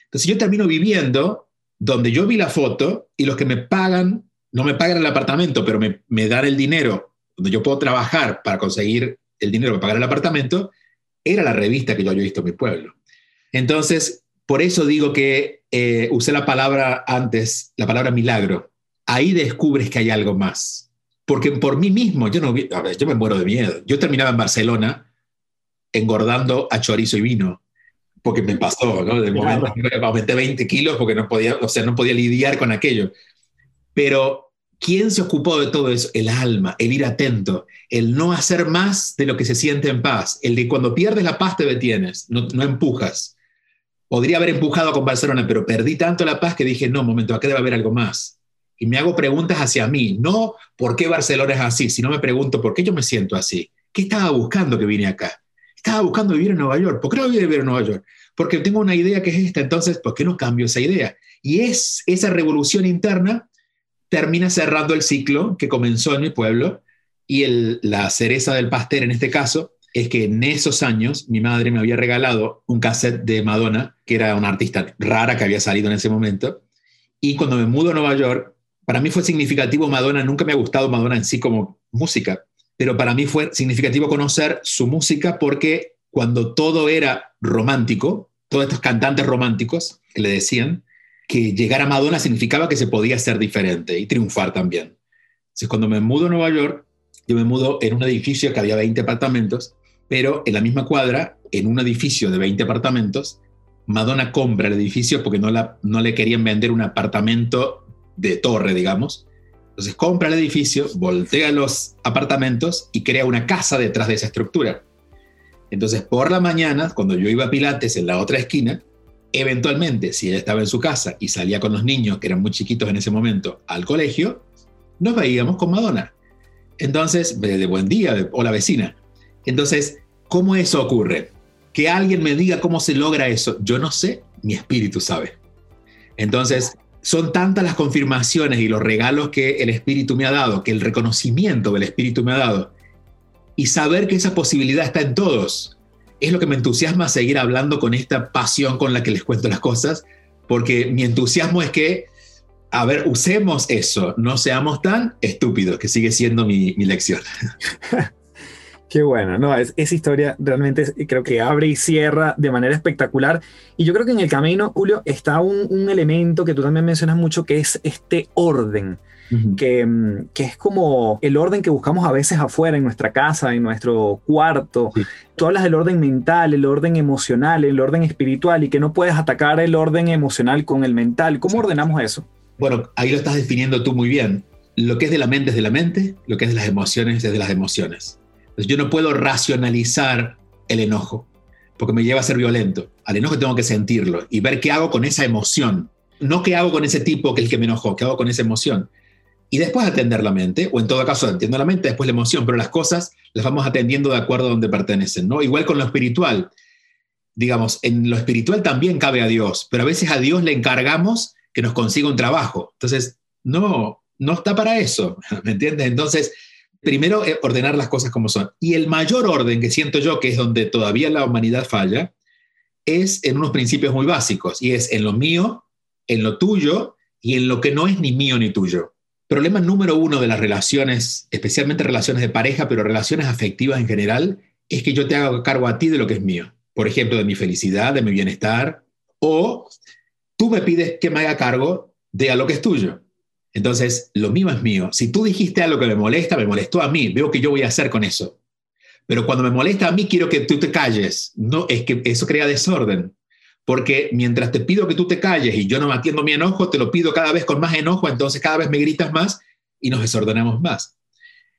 Entonces yo termino viviendo donde yo vi la foto y los que me pagan, no me pagan el apartamento, pero me, dan el dinero, donde yo puedo trabajar para conseguir el dinero para pagar el apartamento, era la revista que yo había visto en mi pueblo. Entonces, por eso digo que eh, usé la palabra antes, la palabra milagro. Ahí descubres que hay algo más. Porque por mí mismo, yo, no, a ver, yo me muero de miedo. Yo terminaba en Barcelona engordando a chorizo y vino, porque me pasó, ¿no? De momento aumenté 20 kilos porque no podía, o sea, no podía lidiar con aquello. Pero, ¿quién se ocupó de todo eso? El alma, el ir atento, el no hacer más de lo que se siente en paz, el de cuando pierdes la paz te detienes, no, no empujas podría haber empujado con Barcelona, pero perdí tanto la paz que dije, no, momento, acá debe haber algo más. Y me hago preguntas hacia mí, no por qué Barcelona es así, sino me pregunto por qué yo me siento así. ¿Qué estaba buscando que vine acá? Estaba buscando vivir en Nueva York. ¿Por qué no vivir en Nueva York? Porque tengo una idea que es esta, entonces, ¿por qué no cambio esa idea? Y es esa revolución interna termina cerrando el ciclo que comenzó en mi pueblo y la cereza del pastel en este caso es que en esos años mi madre me había regalado un cassette de Madonna, que era una artista rara que había salido en ese momento. Y cuando me mudo a Nueva York, para mí fue significativo Madonna, nunca me ha gustado Madonna en sí como música, pero para mí fue significativo conocer su música porque cuando todo era romántico, todos estos cantantes románticos que le decían que llegar a Madonna significaba que se podía ser diferente y triunfar también. Entonces cuando me mudo a Nueva York, yo me mudo en un edificio que había 20 apartamentos pero en la misma cuadra, en un edificio de 20 apartamentos, Madonna compra el edificio porque no, le querían vender un apartamento de torre, digamos. Entonces compra el edificio, voltea los apartamentos y crea una casa detrás de esa estructura. Entonces, por la mañana, cuando yo iba a Pilates en la otra esquina, eventualmente, si ella estaba en su casa y salía con los niños, que eran muy chiquitos en ese momento, al colegio, nos veíamos con Madonna. Entonces, de buen día, o la vecina. Entonces, ¿cómo eso ocurre? Que alguien me diga cómo se logra eso. Yo no sé, mi espíritu sabe. Entonces, son tantas las confirmaciones y los regalos que el espíritu me ha dado, que el reconocimiento del espíritu me ha dado, y saber que esa posibilidad está en todos, es lo que me entusiasma seguir hablando con esta pasión con la que les cuento las cosas, porque mi entusiasmo es que, a ver, usemos eso, no seamos tan estúpidos, que sigue siendo mi, mi lección. Qué bueno, no, es, esa historia realmente creo que abre y cierra de manera espectacular. Y yo creo que en el camino, Julio, está un, un elemento que tú también mencionas mucho, que es este orden. mm, que, es como el orden que buscamos a veces afuera, en nuestra casa, en nuestro cuarto. Tú hablas del orden mental, el orden emocional, el orden espiritual y que no puedes atacar el orden emocional con el mental. ¿Cómo ordenamos eso? Bueno, ahí lo estás definiendo tú muy bien. Lo que es de la mente es de la mente, lo que es de las emociones es de las emociones yo no puedo racionalizar el enojo, porque me lleva a ser violento. Al enojo tengo que sentirlo y ver qué hago con esa emoción. No qué hago con ese tipo que es el que me enojó, qué hago con esa emoción. Y después atender la mente, o en todo caso entiendo la mente, después la emoción, pero las cosas las vamos atendiendo de acuerdo a donde pertenecen, ¿no? Igual con lo espiritual. Digamos, en lo espiritual también cabe a Dios, pero a veces a Dios le encargamos que nos consiga un trabajo. Entonces, no, no está para eso, ¿me entiendes? Entonces, primero eh, ordenar las cosas como son. Y el mayor orden que siento yo, que es donde todavía la humanidad falla, es en unos principios muy básicos, y es en lo mío, en lo tuyo y en lo que no es ni mío ni tuyo. Problema número uno de las relaciones, especialmente relaciones de pareja, pero relaciones afectivas en general, es que yo te hago cargo a ti de lo que es mío. Por ejemplo, de mi felicidad, de mi bienestar, o tú me pides que me haga cargo de lo que es tuyo. Entonces, lo mío es mío. Si tú dijiste algo que me molesta, me molestó a mí. Veo que yo voy a hacer con eso. Pero cuando me molesta a mí, quiero que tú te calles. No, es que eso crea desorden. Porque mientras te pido que tú te calles y yo no atiendo mi enojo, te lo pido cada vez con más enojo, entonces cada vez me gritas más y nos desordenamos más.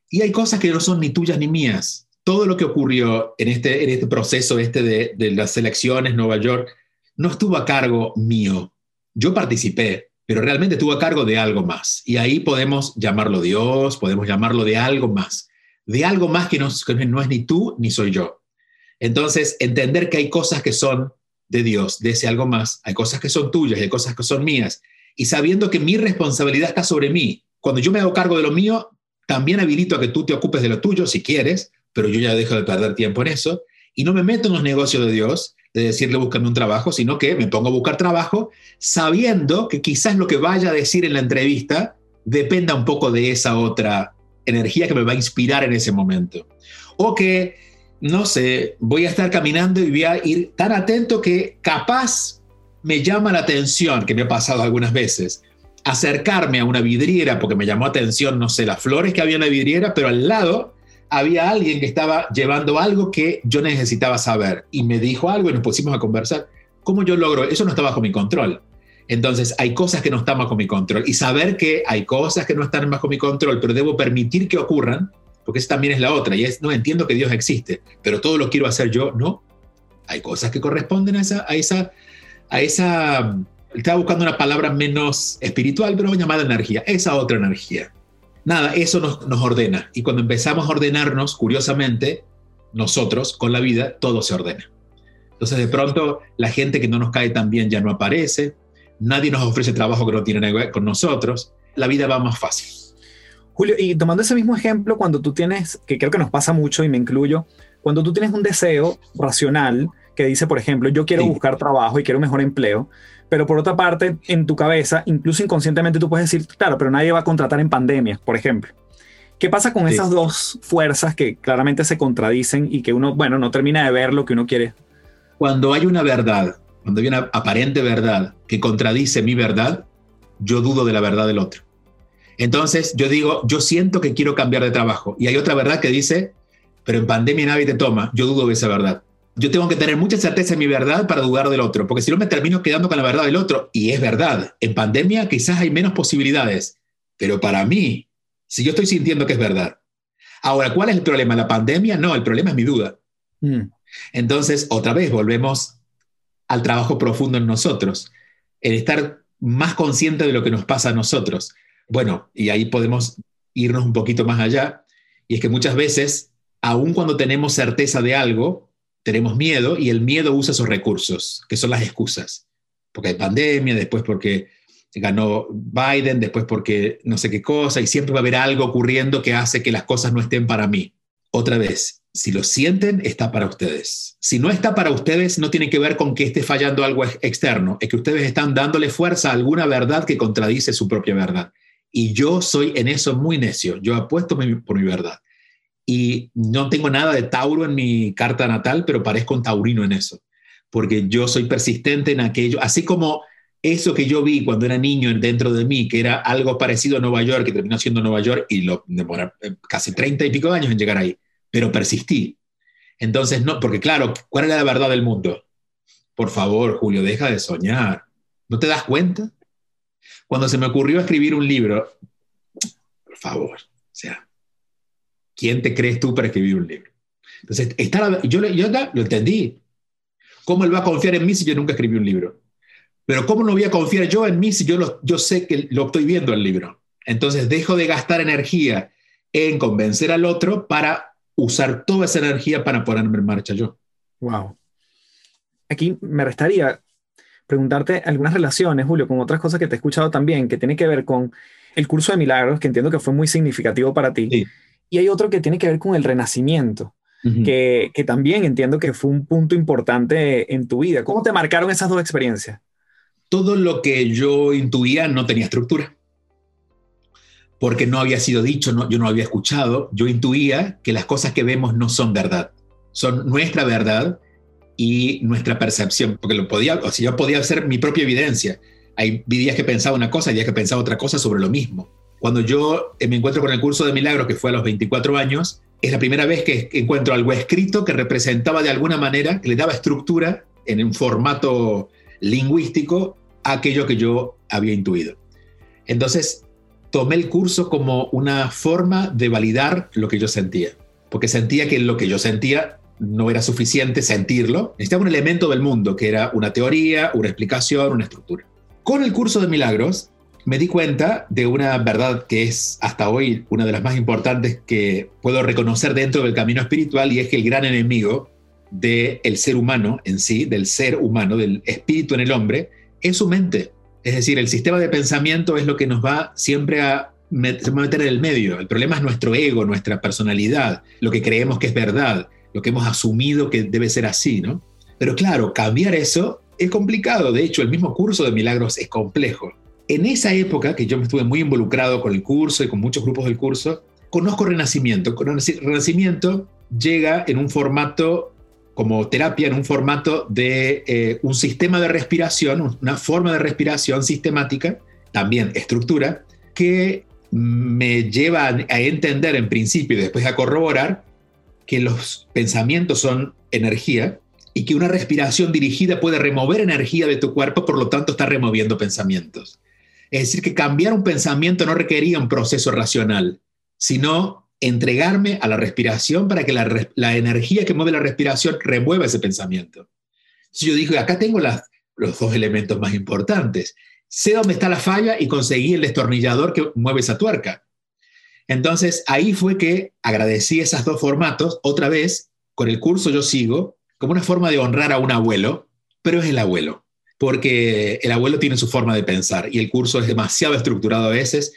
Y hay cosas que no son ni tuyas ni mías. Todo lo que ocurrió en este, este proceso este de, de las elecciones, Nueva York, no estuvo a cargo mío. Yo participé, pero realmente estuvo a cargo de algo más. Y ahí podemos llamarlo Dios, podemos llamarlo de algo más, de algo más que no, no es ni tú ni soy yo. Entonces, entender que hay cosas que son de Dios, de ese algo más, hay cosas que son tuyas y hay cosas que son mías. Y sabiendo que mi responsabilidad está sobre mí, cuando yo me hago cargo de lo mío, también habilito a que tú te ocupes de lo tuyo si quieres, pero yo ya dejo de perder tiempo en eso y no me meto en los negocios de Dios de decirle búscame un trabajo, sino que me pongo a buscar trabajo sabiendo que quizás lo que vaya a decir en la entrevista dependa un poco de esa otra energía que me va a inspirar en ese momento. O que, no sé, voy a estar caminando y voy a ir tan atento que capaz me llama la atención, que me ha pasado algunas veces, acercarme a una vidriera porque me llamó atención, no sé, las flores que había en la vidriera, pero al lado había alguien que estaba llevando algo que yo necesitaba saber y me dijo algo y nos pusimos a conversar. ¿Cómo yo logro? Eso no está bajo mi control. Entonces, hay cosas que no están bajo mi control y saber que hay cosas que no están bajo mi control, pero debo permitir que ocurran, porque esa también es la otra, y es, no entiendo que Dios existe, pero todo lo quiero hacer yo, no. Hay cosas que corresponden a esa, a esa, a esa, estaba buscando una palabra menos espiritual, pero llamada energía, esa otra energía nada, eso nos, ordena. Y cuando empezamos a ordenarnos, curiosamente, nosotros con la vida, todo se ordena. Entonces de pronto la gente que no nos cae tan bien ya no aparece, nadie nos ofrece trabajo que no tiene que ver con nosotros, la vida va más fácil. Julio, y tomando ese mismo ejemplo, cuando tú tienes, que creo que nos pasa mucho y me incluyo, cuando tú tienes un deseo racional que dice, por ejemplo, yo quiero buscar trabajo y quiero un mejor empleo, pero por otra parte, en tu cabeza, incluso inconscientemente, tú puedes decir, claro, pero nadie va a contratar en pandemia, por ejemplo. ¿Qué pasa con esas dos fuerzas que claramente se contradicen y que uno, bueno, no termina de ver lo que uno quiere? Cuando hay una verdad, cuando hay una aparente verdad que contradice mi verdad, yo dudo de la verdad del otro. Entonces yo digo, yo siento que quiero cambiar de trabajo. Y hay otra verdad que dice, pero en pandemia nadie te toma. Yo dudo de esa verdad yo tengo que tener mucha certeza en mi verdad para dudar del otro, porque si no me termino quedando con la verdad del otro, y es verdad, en pandemia quizás hay menos posibilidades, pero para mí, si yo estoy sintiendo que es verdad. Ahora, ¿cuál es el problema? ¿La pandemia? No, el problema es mi duda. Mm. Entonces, otra vez, volvemos al trabajo profundo en nosotros, el estar más consciente de lo que nos pasa a nosotros. Bueno, y ahí podemos irnos un poquito más allá, y es que muchas veces, aun cuando tenemos certeza de algo, tenemos miedo y el miedo usa esos recursos, que son las excusas. Porque hay pandemia, después porque ganó Biden, después porque no sé qué cosa, y siempre va a haber algo ocurriendo que hace que las cosas no estén para mí. Otra vez, Si lo sienten, está para ustedes. Si no está para ustedes, no tiene que ver con que esté fallando algo externo, es que ustedes están dándole fuerza a alguna verdad que contradice su propia verdad. Y yo soy en eso muy necio. Yo apuesto por mi verdad. Y no tengo nada de Tauro en mi carta natal, pero parezco un taurino en eso. Porque yo soy persistente en aquello. Así como eso que yo vi cuando era niño dentro de mí, que era algo parecido a Nueva York, que terminó siendo Nueva York y lo demora eh, casi 30 y pico años en llegar ahí, pero persistí. Entonces, no, porque claro, ¿cuál es la verdad del mundo? Por favor, Julio, deja de soñar. ¿No te das cuenta? Cuando se me ocurrió escribir un libro, por favor, sea, ¿quién te crees tú para escribir un libro? Entonces, yo, yo lo entendí. ¿Cómo él va a confiar en mí si yo nunca escribí un libro? Pero ¿cómo no voy a confiar yo en mí si yo, lo, yo sé que lo estoy viendo el libro? Entonces dejo de gastar energía en convencer al otro para usar toda esa energía para ponerme en marcha yo. Wow. Aquí me restaría preguntarte algunas relaciones, Julio, con otras cosas que te he escuchado también, que tiene que ver con el curso de milagros, que entiendo que fue muy significativo para ti. Y hay otro que tiene que ver con el renacimiento. que, que, también entiendo que fue un punto importante en tu vida. ¿Cómo te marcaron esas dos experiencias? todo lo que yo intuía no tenía estructura, porque no había sido dicho, no, yo no había escuchado, yo intuía que las cosas que vemos no son verdad, son nuestra verdad y nuestra percepción, porque lo podía, o sea, yo podía hacer mi propia evidencia. Hay días que pensaba una cosa, días que pensaba otra cosa sobre lo mismo. Cuando yo eh, me encuentro con el curso de milagros, que fue a los 24 años, es la primera vez que encuentro algo escrito que representaba de alguna manera, que le daba estructura en un formato lingüístico aquello que yo había intuido. Entonces, tomé el curso como una forma de validar lo que yo sentía, porque sentía que lo que yo sentía no era suficiente sentirlo, necesitaba un elemento del mundo, que era una teoría, una explicación, una estructura. Con el curso de milagros, me di cuenta de una verdad que es hasta hoy una de las más importantes que puedo reconocer dentro del camino espiritual y es que el gran enemigo del ser humano en sí, del ser humano, del espíritu en el hombre, es su mente. Es decir, el sistema de pensamiento es lo que nos va siempre a meter en el medio. El problema es nuestro ego, nuestra personalidad, lo que creemos que es verdad, lo que hemos asumido que debe ser así, ¿no? Pero claro, cambiar eso es complicado. De hecho, el mismo curso de milagros es complejo. En esa época, que yo me estuve muy involucrado con el curso y con muchos grupos del curso, conozco Renacimiento. Renacimiento llega en un formato como terapia en un formato de eh, un sistema de respiración, una forma de respiración sistemática, también estructura, que me lleva a entender en principio y después a corroborar que los pensamientos son energía y que una respiración dirigida puede remover energía de tu cuerpo, por lo tanto está removiendo pensamientos. Es decir, que cambiar un pensamiento no requería un proceso racional, sino entregarme a la respiración para que la, energía que mueve la respiración remueva ese pensamiento. Entonces yo dije, acá tengo los dos elementos más importantes. Sé dónde está la falla y conseguí el destornillador que mueve esa tuerca. Entonces ahí fue que agradecí esos dos formatos. Otra vez, con el curso yo sigo como una forma de honrar a un abuelo, pero es el abuelo, porque el abuelo tiene su forma de pensar y el curso es demasiado estructurado a veces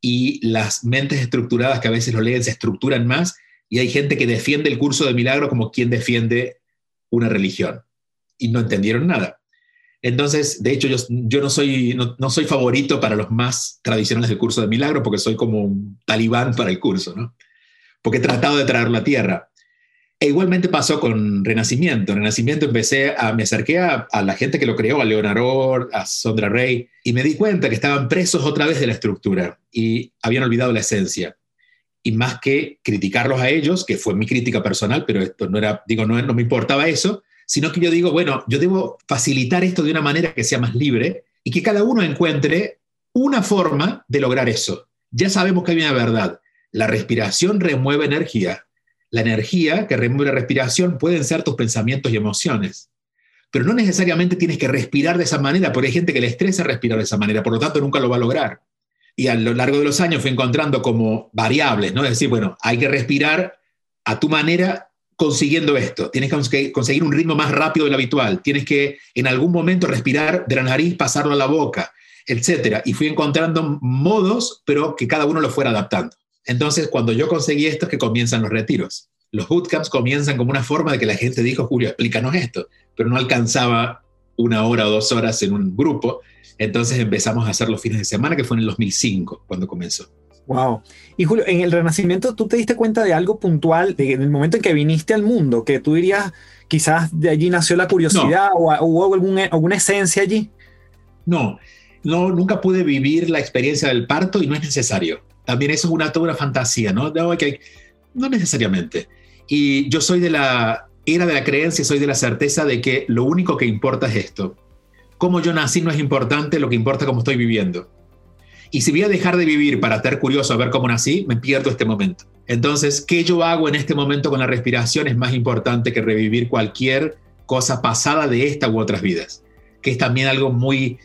y las mentes estructuradas que a veces lo leen se estructuran más y hay gente que defiende el curso de milagro como quien defiende una religión y no entendieron nada. Entonces, de hecho, yo, no, soy, no, soy favorito para los más tradicionales del curso de milagro porque soy como un talibán para el curso, ¿no? Porque he tratado de traerlo a tierra. E igualmente pasó con Renacimiento. En Renacimiento empecé a, me acerqué a, la gente que lo creó, a Leonardo, a Sondra Rey, y me di cuenta que estaban presos otra vez de la estructura y habían olvidado la esencia. Y más que criticarlos a ellos, que fue mi crítica personal, pero esto no era, digo, no, no me importaba eso, sino que yo digo, bueno, yo debo facilitar esto de una manera que sea más libre y que cada uno encuentre una forma de lograr eso. Ya sabemos que hay una verdad. La respiración remueve energía la energía que remueve la respiración pueden ser tus pensamientos y emociones. Pero no necesariamente tienes que respirar de esa manera, porque hay gente que le estresa respirar de esa manera, por lo tanto nunca lo va a lograr. Y a lo largo de los años fui encontrando como variables, ¿no? Es decir, bueno, hay que respirar a tu manera consiguiendo esto. Tienes que conseguir un ritmo más rápido del habitual. Tienes que en algún momento respirar de la nariz, pasarlo a la boca, etc. Y fui encontrando modos, pero que cada uno lo fuera adaptando. Entonces, cuando yo conseguí esto, es que comienzan los retiros. Los bootcamps comienzan como una forma de que la gente dijo, Julio, explícanos esto, pero no alcanzaba una hora o dos horas en un grupo. Entonces empezamos a hacer los fines de semana, que fue en el 2005 cuando comenzó. Wow. Y Julio, en el Renacimiento, ¿tú te diste cuenta de algo puntual de, en el momento en que viniste al mundo? Que tú dirías, quizás de allí nació la curiosidad o, hubo alguna esencia allí. No, no, nunca pude vivir la experiencia del parto y no es necesario. También eso es una, toda una fantasía, ¿no? No, no necesariamente. Y yo soy de la, era de la creencia, soy de la certeza de que lo único que importa es esto. Cómo yo nací no es importante, lo que importa es cómo estoy viviendo. Y si voy a dejar de vivir para estar curioso a ver cómo nací, me pierdo este momento. Entonces, ¿qué yo hago en este momento con la respiración es más importante que revivir cualquier cosa pasada de esta u otras vidas? Que es también algo muy,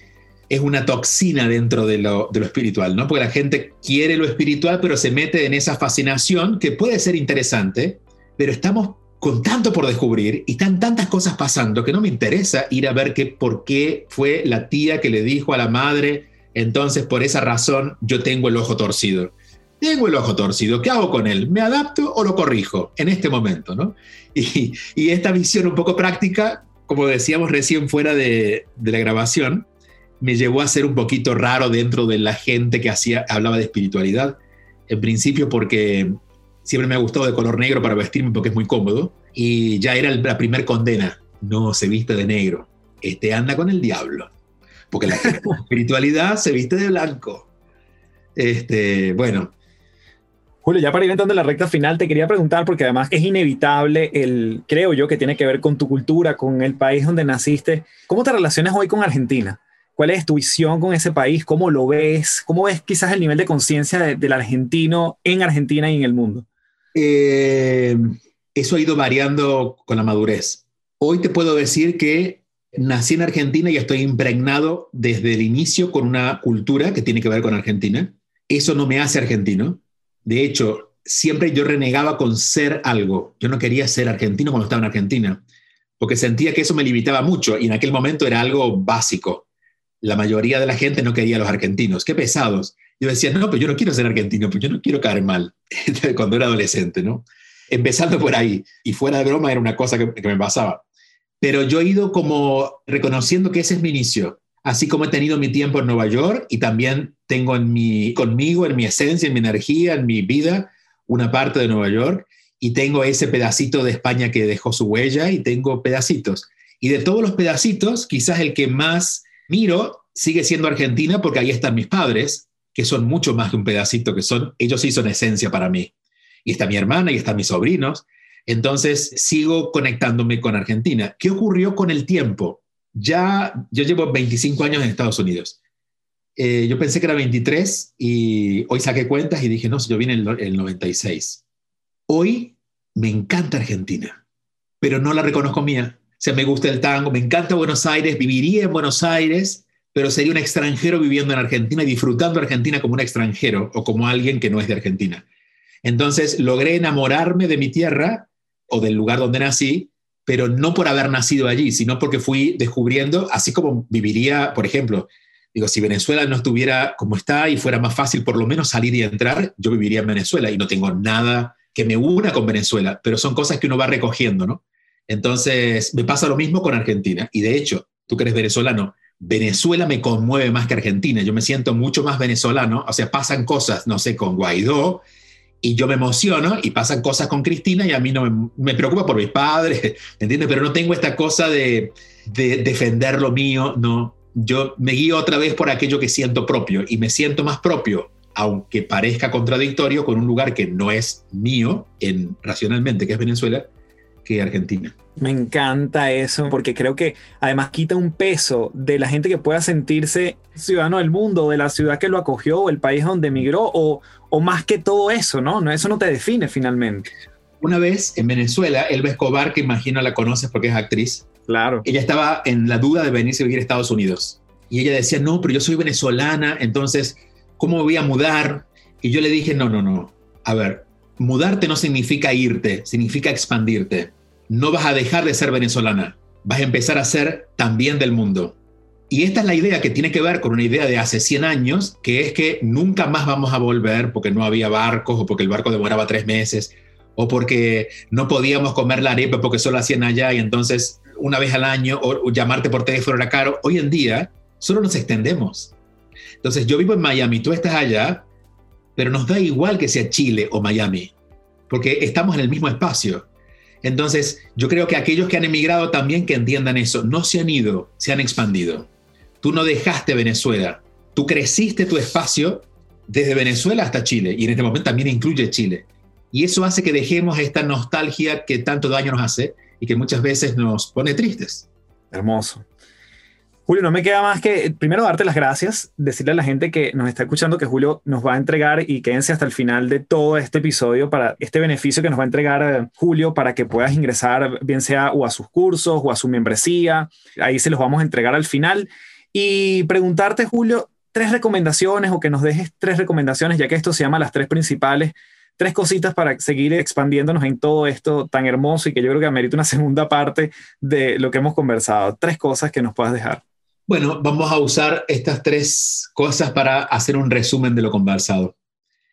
es una toxina dentro de lo, espiritual, ¿no? Porque la gente quiere lo espiritual, pero se mete en esa fascinación que puede ser interesante, pero estamos con tanto por descubrir y están tantas cosas pasando que no me interesa ir a ver qué, por qué fue la tía que le dijo a la madre, entonces por esa razón yo tengo el ojo torcido. Tengo el ojo torcido, ¿qué hago con él? ¿Me adapto o lo corrijo en este momento? ¿no? Y, esta visión un poco práctica, como decíamos recién fuera de la grabación, me llevó a ser un poquito raro dentro de la gente que hacía, hablaba de espiritualidad. En principio porque Siempre me ha gustado de color negro para vestirme porque es muy cómodo. Y ya era la primer condena. No se viste de negro. Este anda con el diablo. Porque la espiritualidad se viste de blanco. Este, bueno. Julio, ya para ir entrando en la recta final, te quería preguntar, porque además es inevitable, el, creo yo, que tiene que ver con tu cultura, con el país donde naciste. ¿Cómo te relacionas hoy con Argentina? ¿Cuál es tu visión con ese país? ¿Cómo lo ves? ¿Cómo ves quizás el nivel de conciencia del argentino en Argentina y en el mundo? Eh, eso ha ido variando con la madurez. Hoy te puedo decir que nací en Argentina y estoy impregnado desde el inicio con una cultura que tiene que ver con Argentina. Eso no me hace argentino. De hecho, siempre yo renegaba con ser algo. Yo no quería ser argentino cuando estaba en Argentina, porque sentía que eso me limitaba mucho y en aquel momento era algo básico. La mayoría de la gente no quería los argentinos. Qué pesados yo decía, no, pero yo no quiero ser argentino, pues yo no quiero caer mal, cuando era adolescente, ¿no? Empezando por ahí, y fuera de broma era una cosa que, me pasaba. Pero yo he ido como reconociendo que ese es mi inicio, así como he tenido mi tiempo en Nueva York y también tengo en mi, conmigo, en mi esencia, en mi energía, en mi vida, una parte de Nueva York y tengo ese pedacito de España que dejó su huella y tengo pedacitos. Y de todos los pedacitos, quizás el que más miro sigue siendo Argentina porque ahí están mis padres, que son mucho más que un pedacito, que son, ellos sí son esencia para mí. Y está mi hermana y están mis sobrinos. Entonces sigo conectándome con Argentina. ¿Qué ocurrió con el tiempo? Ya yo llevo 25 años en Estados Unidos. Eh, yo pensé que era 23 y hoy saqué cuentas y dije, no, yo vine en el, el 96. Hoy me encanta Argentina, pero no la reconozco mía. Sea, me gusta el tango, me encanta Buenos Aires, viviría en Buenos Aires, pero sería un extranjero viviendo en Argentina y disfrutando Argentina como un extranjero o como alguien que no es de Argentina. Entonces logré enamorarme de mi tierra o del lugar donde nací, pero no por haber nacido allí, sino porque fui descubriendo, así como viviría, por ejemplo, digo, si Venezuela no estuviera como está y fuera más fácil por lo menos salir y entrar, yo viviría en Venezuela y no tengo nada que me una con Venezuela, pero son cosas que uno va recogiendo, ¿no? Entonces, me pasa lo mismo con Argentina. Y de hecho, tú eres venezolano, Venezuela me conmueve más que Argentina. Yo me siento mucho más venezolano. O sea, pasan cosas, no sé, con Guaidó y yo me emociono y pasan cosas con Cristina y a mí no me, preocupa por mis padres, ¿me entiendes? Pero no tengo esta cosa de, de, defender lo mío, no. Yo me guío otra vez por aquello que siento propio y me siento más propio, aunque parezca contradictorio, con un lugar que no es mío en, racionalmente, que es Venezuela, que Argentina. Me encanta eso, porque creo que además quita un peso de la gente que pueda sentirse ciudadano del mundo, de la ciudad que lo acogió, o el país donde emigró, o, o más que todo eso, ¿no? Eso no te define finalmente. Una vez en Venezuela, Elba Escobar, que imagino la conoces porque es actriz, claro. ella estaba en la duda de venirse a vivir a Estados Unidos. Y ella decía, no, pero yo soy venezolana, entonces, ¿cómo me voy a mudar? Y yo le dije, no, no, no. A ver, mudarte no significa irte, significa expandirte. No vas a dejar de ser venezolana, vas a empezar a ser también del mundo. Y esta es la idea que tiene que ver con una idea de hace 100 años, que es que nunca más vamos a volver porque no había barcos o porque el barco demoraba tres meses o porque no podíamos comer la arepa porque solo hacían allá y entonces una vez al año o, llamarte por teléfono era caro. Hoy en día solo nos extendemos. Entonces yo vivo en Miami, tú estás allá, pero nos da igual que sea Chile o Miami, porque estamos en el mismo espacio. Entonces yo creo que aquellos que han emigrado también que entiendan eso, no se han ido, se han expandido. Tú no dejaste Venezuela, tú creciste tu espacio desde Venezuela hasta Chile y en este momento también incluye Chile. Y eso hace que dejemos esta nostalgia que tanto daño nos hace y que muchas veces nos pone tristes. Hermoso. Julio, no me queda más que primero darte las gracias, decirle a la gente que nos está escuchando que Julio nos va a entregar y quédense hasta el final de todo este episodio para este beneficio que nos va a entregar eh, Julio para que puedas ingresar bien sea o a sus cursos o a su membresía. Ahí se los vamos a entregar al final. Y preguntarte, Julio, tres recomendaciones o que nos dejes tres recomendaciones, ya que esto se llama las tres principales tres cositas para seguir expandiéndonos en todo esto tan hermoso y que yo creo que amerita una segunda parte de lo que hemos conversado. Tres cosas que nos puedas dejar. Bueno, vamos a usar estas tres cosas para hacer un resumen de lo conversado.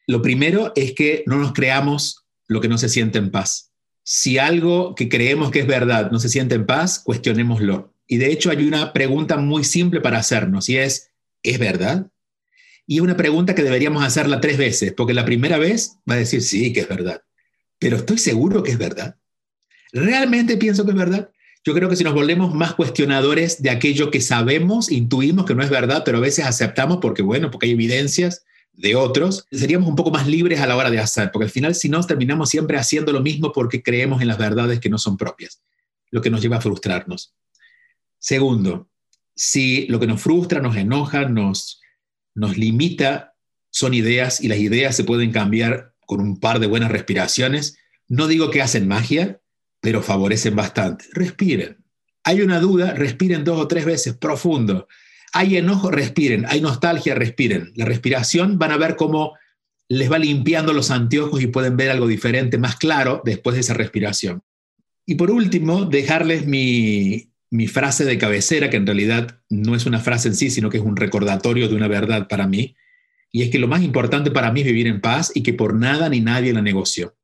Lo primero es que no nos creamos lo que no se siente en paz. Si algo que creemos que es verdad no se siente en paz, cuestionémoslo. Y de hecho hay una pregunta muy simple para hacernos y es, ¿es verdad? Y es una pregunta que deberíamos hacerla tres veces, porque la primera vez va a decir, sí, que es verdad, pero estoy seguro que es verdad. ¿Realmente pienso que es verdad? Yo creo que si nos volvemos más cuestionadores de aquello que sabemos, intuimos que no es verdad, pero a veces aceptamos porque, bueno, porque hay evidencias de otros, seríamos un poco más libres a la hora de hacer, porque al final si no terminamos siempre haciendo lo mismo porque creemos en las verdades que no son propias, lo que nos lleva a frustrarnos. Segundo, si lo que nos frustra, nos enoja, nos nos limita son ideas y las ideas se pueden cambiar con un par de buenas respiraciones. No digo que hacen magia, pero favorecen bastante. Respiren. Hay una duda, respiren dos o tres veces profundo. Hay enojo, respiren. Hay nostalgia, respiren. La respiración van a ver cómo les va limpiando los anteojos y pueden ver algo diferente, más claro, después de esa respiración. Y por último, dejarles mi, frase de cabecera, que en realidad no es una frase en sí, sino que es un recordatorio de una verdad para mí, y es que lo más importante para mí es vivir en paz y que por nada ni nadie la negocio.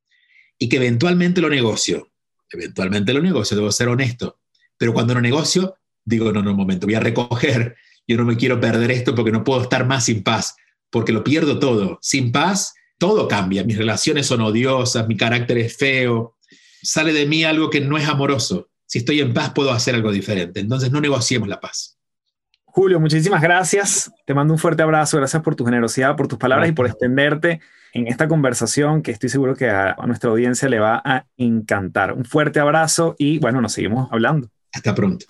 Y que eventualmente lo negocio, eventualmente lo negocio, debo ser honesto, pero cuando lo negocio, digo, no, no, un momento, voy a recoger, yo no me quiero perder esto porque no puedo estar más sin paz, porque lo pierdo todo. Sin paz, todo cambia, mis relaciones son odiosas, mi carácter es feo, sale de mí algo que no es amoroso si estoy en paz puedo hacer algo diferente. Entonces no negociemos la paz. Julio, muchísimas gracias. Te mando un fuerte abrazo. Gracias por tu generosidad, por tus palabras y por extenderte en esta conversación que estoy seguro que a, a nuestra audiencia le va a encantar. Un fuerte abrazo y bueno, nos seguimos hablando. Hasta pronto.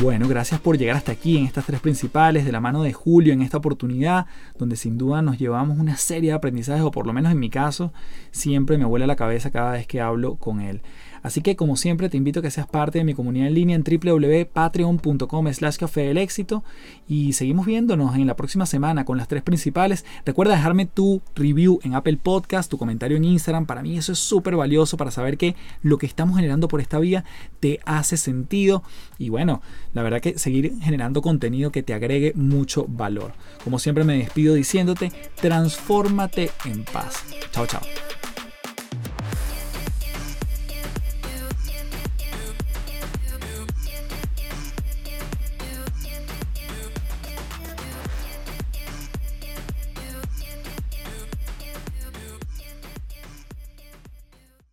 Bueno, gracias por llegar hasta aquí en estas tres principales de la mano de Julio en esta oportunidad, donde sin duda nos llevamos una serie de aprendizajes, o por lo menos en mi caso, siempre me vuela la cabeza cada vez que hablo con él. Así que como siempre te invito a que seas parte de mi comunidad en línea en www.patreon.com slash café del éxito y seguimos viéndonos en la próxima semana con las tres principales. Recuerda dejarme tu review en Apple Podcast, tu comentario en Instagram. Para mí eso es súper valioso para saber que lo que estamos generando por esta vía te hace sentido y bueno, la verdad que seguir generando contenido que te agregue mucho valor. Como siempre me despido diciéndote, transfórmate en paz. Chao, chao.